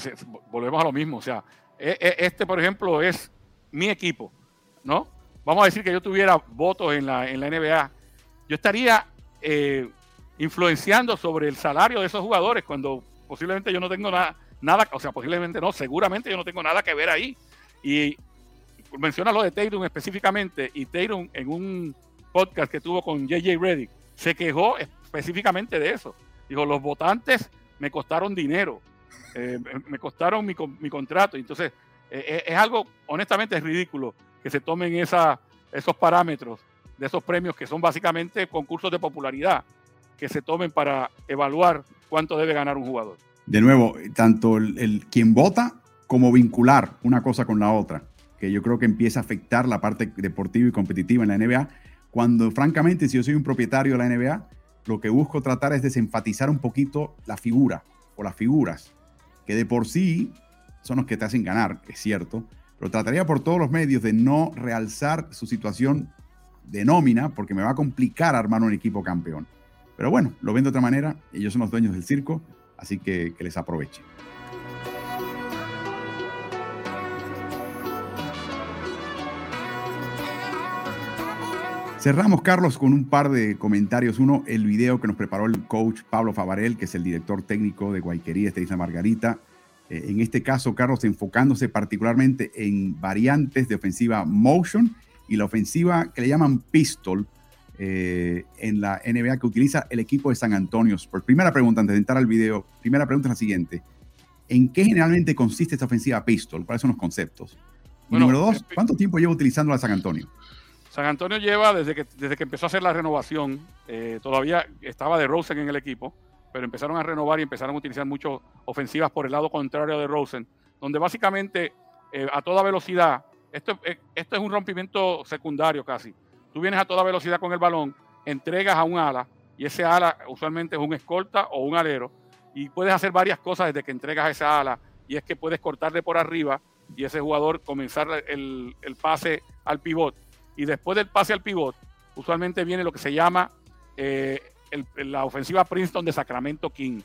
volvemos a lo mismo. O sea, e, e, este, por ejemplo, es mi equipo, ¿no? vamos a decir que yo tuviera votos en la, en la NBA, yo estaría eh, influenciando sobre el salario de esos jugadores cuando posiblemente yo no tengo nada, nada, o sea, posiblemente no, seguramente yo no tengo nada que ver ahí. Y menciona lo de Tatum específicamente, y Tatum en un podcast que tuvo con JJ Reddick se quejó específicamente de eso. Dijo, los votantes me costaron dinero, eh, me costaron mi, mi contrato. Entonces, eh, es algo, honestamente, es ridículo que se tomen esa, esos parámetros de esos premios que son básicamente concursos de popularidad, que se tomen para evaluar cuánto debe ganar un jugador. De nuevo, tanto el, quien vota como vincular una cosa con la otra, que yo creo que empieza a afectar la parte deportiva y competitiva en la NBA, cuando francamente si yo soy un propietario de la NBA, lo que busco tratar es desenfatizar un poquito la figura o las figuras, que de por sí son los que te hacen ganar, es cierto, pero trataría por todos los medios de no realzar su situación de nómina porque me va a complicar armar un equipo campeón. Pero bueno, lo ven de otra manera, ellos son los dueños del circo, así que que les aproveche. Cerramos, Carlos, con un par de comentarios. Uno, el video que nos preparó el coach Pablo Favarel, que es el director técnico de Guayquería, esta isla Margarita. Eh, en este caso, Carlos, enfocándose particularmente en variantes de ofensiva motion y la ofensiva que le llaman pistol eh, en la NBA que utiliza el equipo de San Antonio Spurs. Primera pregunta, antes de entrar al video, primera pregunta es la siguiente. ¿En qué generalmente consiste esta ofensiva pistol? ¿Cuáles son los conceptos? número dos, eh, ¿cuánto tiempo lleva utilizando la San Antonio? San Antonio lleva desde que, desde que empezó a hacer la renovación, todavía estaba de Rosen en el equipo, pero empezaron a renovar y empezaron a utilizar mucho ofensivas por el lado contrario de Rosen, donde básicamente eh, a toda velocidad, esto, eh, esto es un rompimiento secundario casi. Tú vienes a toda velocidad con el balón, entregas a un ala, y ese ala usualmente es un escolta o un alero, y puedes hacer varias cosas desde que entregas esa ala, y es que puedes cortarle por arriba y ese jugador comenzar el, el pase al pivot. Y después del pase al pivot, usualmente viene lo que se llama eh, la ofensiva Princeton de Sacramento Kings.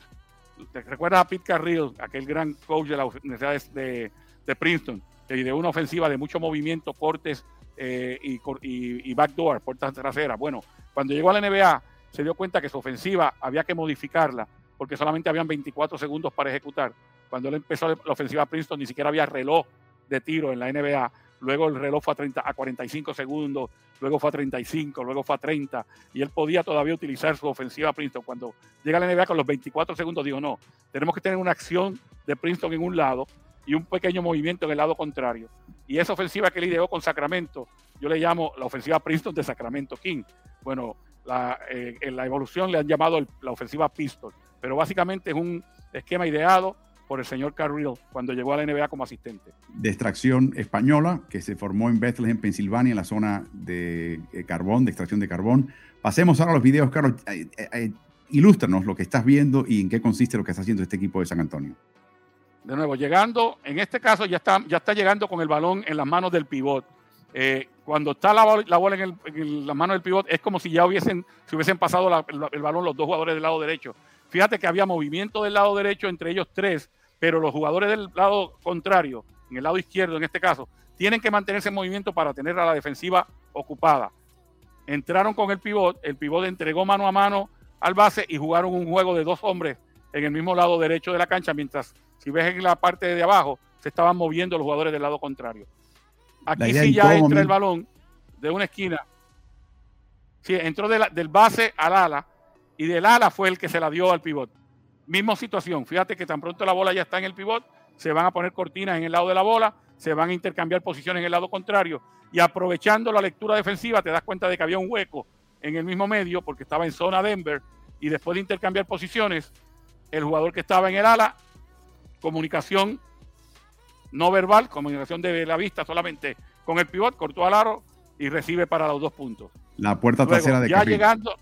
¿Te recuerdas a Pete Carril, aquel gran coach de la Universidad de, de Princeton, y de una ofensiva de mucho movimiento, cortes eh, y, y, backdoor, puertas traseras? Bueno, cuando llegó a la NBA, se dio cuenta que su ofensiva había que modificarla porque solamente habían 24 segundos para ejecutar. Cuando él empezó la ofensiva Princeton, ni siquiera había reloj de tiro en la NBA luego el reloj fue a, 30, a 45 segundos, luego fue a 35, luego fue a 30, y él podía todavía utilizar su ofensiva a Princeton. Cuando llega la NBA con los 24 segundos, digo, no, tenemos que tener una acción de Princeton en un lado y un pequeño movimiento en el lado contrario. Y esa ofensiva que lideró con Sacramento, yo le llamo la ofensiva Princeton de Sacramento King. Bueno, eh, en la evolución le han llamado la ofensiva Pistol, pero básicamente es un esquema ideado por el señor Carrill cuando llegó a la NBA como asistente. De extracción española, que se formó en Bethlehem, Pensilvania, en la zona de eh, carbón, de extracción de carbón. Pasemos ahora a los videos, Carlos. Eh, eh, ilústranos lo que estás viendo y en qué consiste lo que está haciendo este equipo de San Antonio. de nuevo, llegando, en este caso ya está, ya está llegando con el balón en las manos del pivot. Eh, cuando está la, bola en, las manos del pivot, es como si ya hubiesen, si hubiesen pasado el balón los dos jugadores del lado derecho. Fíjate que había movimiento del lado derecho entre ellos tres, pero los jugadores del lado contrario, en el lado izquierdo en este caso, tienen que mantenerse en movimiento para tener a la defensiva ocupada. Entraron con el pivot, el pivot entregó mano a mano al base y jugaron un juego de dos hombres en el mismo lado derecho de la cancha, mientras si ves en la parte de abajo se estaban moviendo los jugadores del lado contrario. Aquí sí ya entra el balón de una esquina. Sí, entró del base al ala y del ala fue el que se la dio al pivot. Misma situación, fíjate que tan pronto la bola ya está en el pivot, se van a poner cortinas en el lado de la bola, se van a intercambiar posiciones en el lado contrario y aprovechando la lectura defensiva te das cuenta de que había un hueco en el mismo medio porque estaba en zona Denver y después de intercambiar posiciones, el jugador que estaba en el ala, comunicación no verbal, comunicación de la vista solamente con el pivot, cortó al aro y recibe para los dos puntos. La puerta trasera de ya llegando,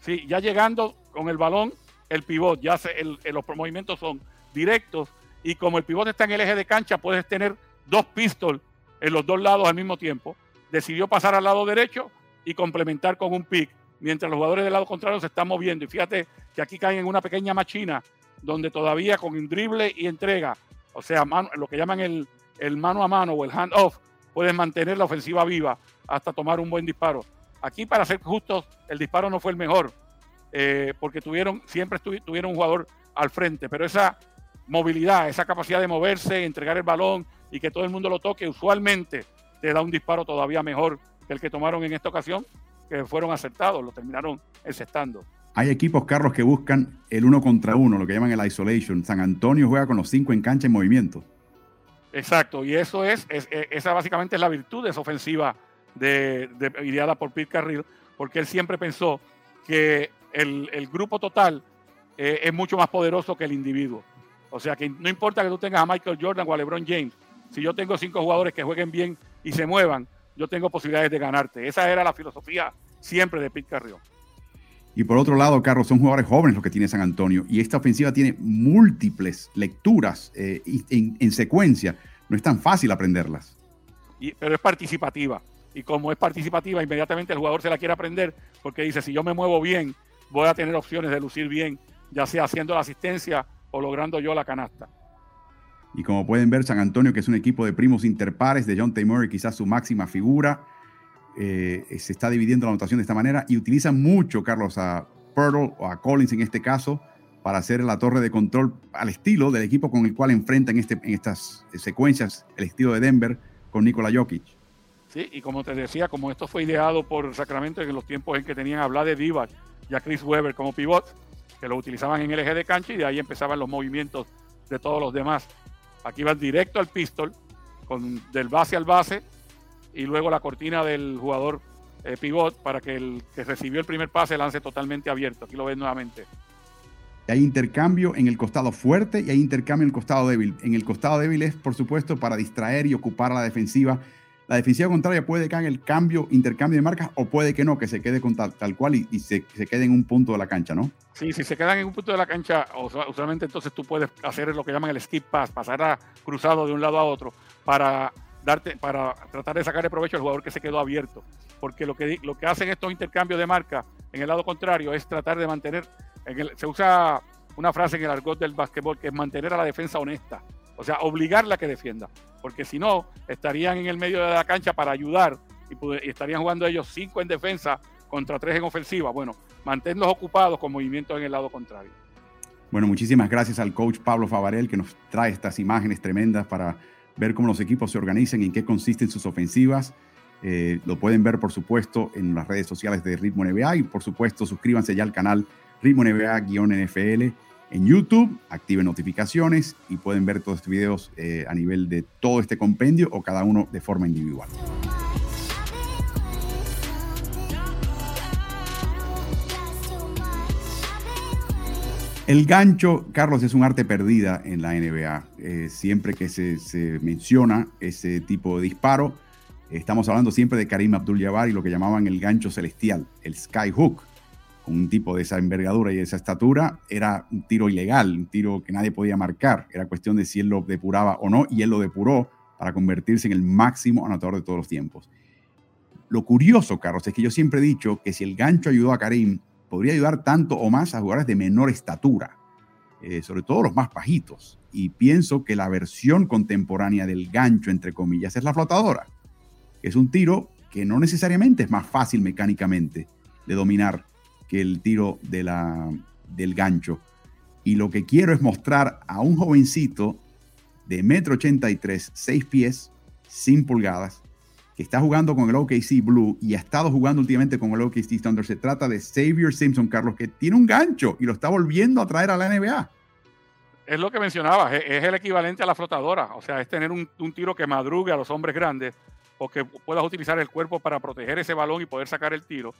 sí, ya llegando con el balón, el pivot, ya se, los movimientos son directos y como el pivot está en el eje de cancha, puedes tener dos pistols en los dos lados al mismo tiempo. Decidió pasar al lado derecho y complementar con un pick, mientras los jugadores del lado contrario se están moviendo. Y fíjate que aquí caen en una pequeña machina donde todavía con un drible y entrega, o sea, lo que llaman el, el mano a mano o el hand off, puedes mantener la ofensiva viva hasta tomar un buen disparo. Aquí, para ser justos, el disparo no fue el mejor, eh, porque tuvieron, siempre tuvieron un jugador al frente, pero esa movilidad, esa capacidad de moverse, entregar el balón y que todo el mundo lo toque, usualmente te da un disparo todavía mejor que el que tomaron en esta ocasión, que fueron acertados, lo terminaron encestando. Hay equipos, Carlos, que buscan el uno contra uno, lo que llaman el isolation. San Antonio juega con los cinco en cancha en movimiento. Exacto, y eso es, esa básicamente es la virtud de esa ofensiva de, ideada por Pete Carril, porque él siempre pensó que el, grupo total eh, es mucho más poderoso que el individuo. O sea que no importa que tú tengas a Michael Jordan o a LeBron James, si yo tengo cinco jugadores que jueguen bien y se muevan, yo tengo posibilidades de ganarte. Esa era la filosofía siempre de Pete Carrión. Y por otro lado, Carlos, son jugadores jóvenes los que tiene San Antonio y esta ofensiva tiene múltiples lecturas eh, en, secuencia. No es tan fácil aprenderlas. pero es participativa. Y como es participativa, inmediatamente el jugador se la quiere aprender porque dice, si yo me muevo bien, voy a tener opciones de lucir bien, ya sea haciendo la asistencia o logrando yo la canasta. Y como pueden ver, San Antonio, que es un equipo de primos interpares de John Taymor, quizás su máxima figura, eh, se está dividiendo la anotación de esta manera y utiliza mucho, Carlos, a Pearl o a Collins en este caso, para hacer la torre de control al estilo del equipo con el cual enfrentan este, en estas secuencias el estilo de Denver con Nikola Jokic. Sí, y como te decía, como esto fue ideado por Sacramento en los tiempos en que tenían a Vlad de Divac y a Chris Webber como pivot, que lo utilizaban en el eje de cancha y de ahí empezaban los movimientos de todos los demás. Aquí van directo al pistol, con, del base al base, y luego la cortina del jugador eh, pivot para que el que recibió el primer pase lance totalmente abierto. Aquí lo ven nuevamente. Hay intercambio en el costado fuerte y hay intercambio en el costado débil. En el costado débil es, por supuesto, para distraer y ocupar a la defensiva la defensiva contraria puede que haga el cambio, intercambio de marcas, o puede que no, que se quede con tal, cual y, se, quede en un punto de la cancha, ¿no? Sí, si se quedan en un punto de la cancha, usualmente entonces tú puedes hacer lo que llaman el skip pass, pasar cruzado de un lado a otro para darte, para tratar de sacar el provecho al jugador que se quedó abierto. Porque lo que, lo que hacen estos intercambios de marca en el lado contrario es tratar de mantener, se usa una frase en el argot del básquetbol que es mantener a la defensa honesta. O sea, obligarla a que defienda. Porque si no, estarían en el medio de la cancha para ayudar y, estarían jugando ellos cinco en defensa contra tres en ofensiva. Bueno, manténlos ocupados con movimientos en el lado contrario. Bueno, muchísimas gracias al coach Pablo Favarel que nos trae estas imágenes tremendas para ver cómo los equipos se organizan y en qué consisten sus ofensivas. Eh, lo pueden ver, por supuesto, en las redes sociales de Ritmo NBA y, por supuesto, suscríbanse ya al canal Ritmo NBA-NFL en YouTube, activen notificaciones y pueden ver todos estos videos eh, a nivel de todo este compendio o cada uno de forma individual. El gancho, Carlos, es un arte perdida en la NBA. Eh, siempre que se, se, menciona ese tipo de disparo, estamos hablando siempre de Karim Abdul-Jabbar y lo que llamaban el gancho celestial, el skyhook con un tipo de esa envergadura y de esa estatura, era un tiro ilegal, un tiro que nadie podía marcar. Era cuestión de si él lo depuraba o no, y él lo depuró para convertirse en el máximo anotador de todos los tiempos. Lo curioso, Carlos, es que yo siempre he dicho que si el gancho ayudó a Karim, podría ayudar tanto o más a jugadores de menor estatura, eh, sobre todo los más bajitos. Y pienso que la versión contemporánea del gancho, entre comillas, es la flotadora. Es un tiro que no necesariamente es más fácil mecánicamente de dominar el tiro de la, del gancho. Y lo que quiero es mostrar a un jovencito de metro 83, 6 pies, sin pulgadas, que está jugando con el OKC Blue y ha estado jugando últimamente con el OKC Thunder. Se trata de Xavier Simpson, Carlos, que tiene un gancho y lo está volviendo a traer a la NBA. Es lo que mencionaba, es, el equivalente a la flotadora, o sea, es tener un, un, tiro que madrugue a los hombres grandes o que puedas utilizar el cuerpo para proteger ese balón y poder sacar el tiro.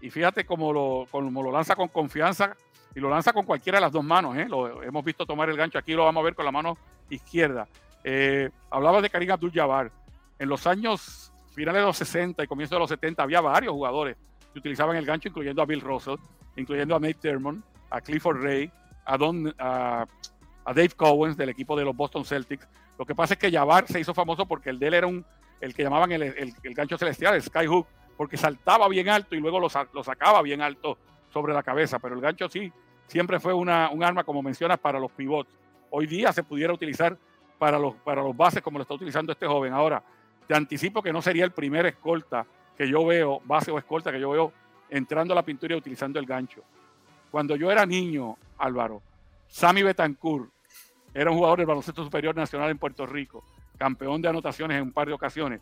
Y fíjate cómo lo, cómo lo lanza con confianza y lo lanza con cualquiera de las dos manos. ¿eh? Lo hemos visto tomar el gancho, aquí lo vamos a ver con la mano izquierda. Eh, hablaba de Karim Abdul-Jabbar. En los años finales de los 60 y comienzos de los 70 había varios jugadores que utilizaban el gancho, incluyendo a Bill Russell, incluyendo a Nate Thurmond, a Clifford Ray, a, Don, a, Dave Cowens del equipo de los Boston Celtics. Lo que pasa es que Jabbar se hizo famoso porque el de él era un, el que llamaban el, el gancho celestial, el skyhook, porque saltaba bien alto y luego lo, sacaba bien alto sobre la cabeza, pero el gancho sí, siempre fue una, un arma, como mencionas, para los pivots. Hoy día se pudiera utilizar para los, para los bases como lo está utilizando este joven. Ahora, te anticipo que no sería el primer escolta que yo veo, base o escolta que yo veo entrando a la pintura y utilizando el gancho. Cuando yo era niño, Álvaro, Sammy Betancourt era un jugador del baloncesto superior nacional en Puerto Rico, campeón de anotaciones en un par de ocasiones.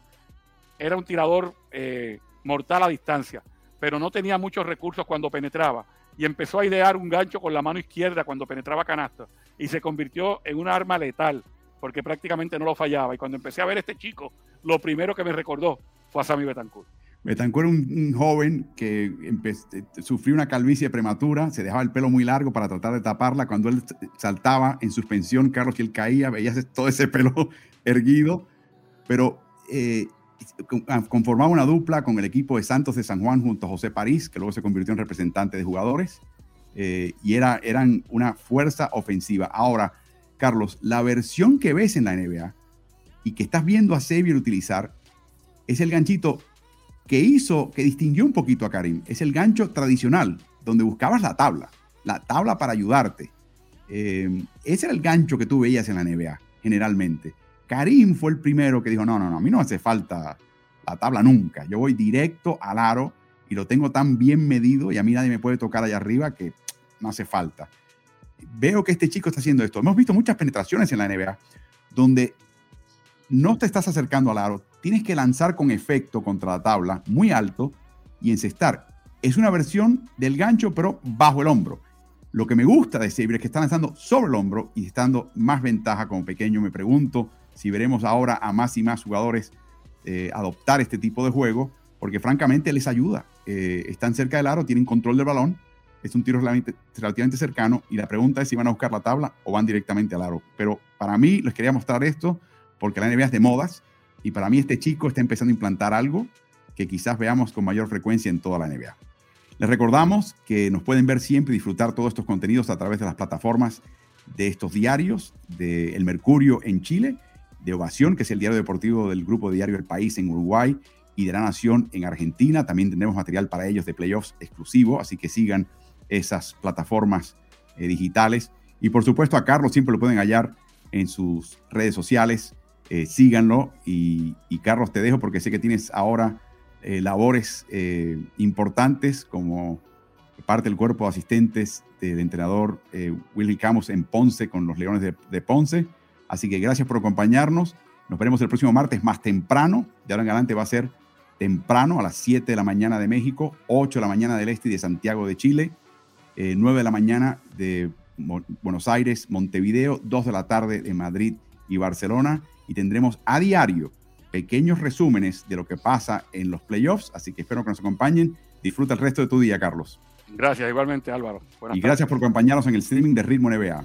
Era un tirador eh, mortal a distancia, pero no tenía muchos recursos cuando penetraba y empezó a idear un gancho con la mano izquierda cuando penetraba canasta y se convirtió en un arma letal porque prácticamente no lo fallaba. Y cuando empecé a ver a este chico, lo primero que me recordó fue a Sammy Betancourt. Betancourt era un, joven que sufrió una calvicie prematura, se dejaba el pelo muy largo para tratar de taparla. Cuando él saltaba en suspensión, Carlos, que él caía, veías todo ese pelo erguido, pero eh, conformaba una dupla con el equipo de Santos de San Juan junto a José París, que luego se convirtió en representante de jugadores, eh, y era, eran una fuerza ofensiva. Ahora, Carlos, la versión que ves en la NBA y que estás viendo a Xavier utilizar es el ganchito que hizo, que distinguió un poquito a Karim. Es el gancho tradicional, donde buscabas la tabla, la tabla para ayudarte. Eh, ese era el gancho que tú veías en la NBA, generalmente. Karim fue el primero que dijo, no, no, no, a mí no hace falta la tabla nunca. Yo voy directo al aro y lo tengo tan bien medido y a mí nadie me puede tocar allá arriba que no hace falta. Veo que este chico está haciendo esto. Hemos visto muchas penetraciones en la NBA donde no te estás acercando al aro, tienes que lanzar con efecto contra la tabla muy alto y encestar. Es una versión del gancho, pero bajo el hombro. Lo que me gusta de Xavier es que está lanzando sobre el hombro y está dando más ventaja como pequeño. Me pregunto si veremos ahora a más y más jugadores eh, adoptar este tipo de juego, porque francamente les ayuda. Eh, están cerca del aro, tienen control del balón, es un tiro relativamente, cercano y la pregunta es si van a buscar la tabla o van directamente al aro. Pero para mí les quería mostrar esto porque la NBA es de modas y para mí este chico está empezando a implantar algo que quizás veamos con mayor frecuencia en toda la NBA. Les recordamos que nos pueden ver siempre y disfrutar todos estos contenidos a través de las plataformas de estos diarios de El Mercurio en Chile de Ovación, que es el diario deportivo del grupo diario El País en Uruguay y de La Nación en Argentina. También tendremos material para ellos de playoffs exclusivo, así que sigan esas plataformas eh, digitales. Y por supuesto a Carlos siempre lo pueden hallar en sus redes sociales. Eh, síganlo y, Carlos te dejo porque sé que tienes ahora eh, labores importantes como parte del cuerpo de asistentes del entrenador Willy Camus en Ponce con los Leones de Ponce Así que gracias por acompañarnos. Nos veremos el próximo martes más temprano. De ahora en adelante va a ser temprano a las 7 de la mañana de México, 8 de la mañana del este y de Santiago de Chile, 9 eh, de la mañana de Buenos Aires, Montevideo, 2 de la tarde de Madrid y Barcelona. Y tendremos a diario pequeños resúmenes de lo que pasa en los playoffs. Así que espero que nos acompañen. Disfruta el resto de tu día, Carlos. Gracias, igualmente, Álvaro. y gracias por acompañarnos en el streaming de Ritmo NBA.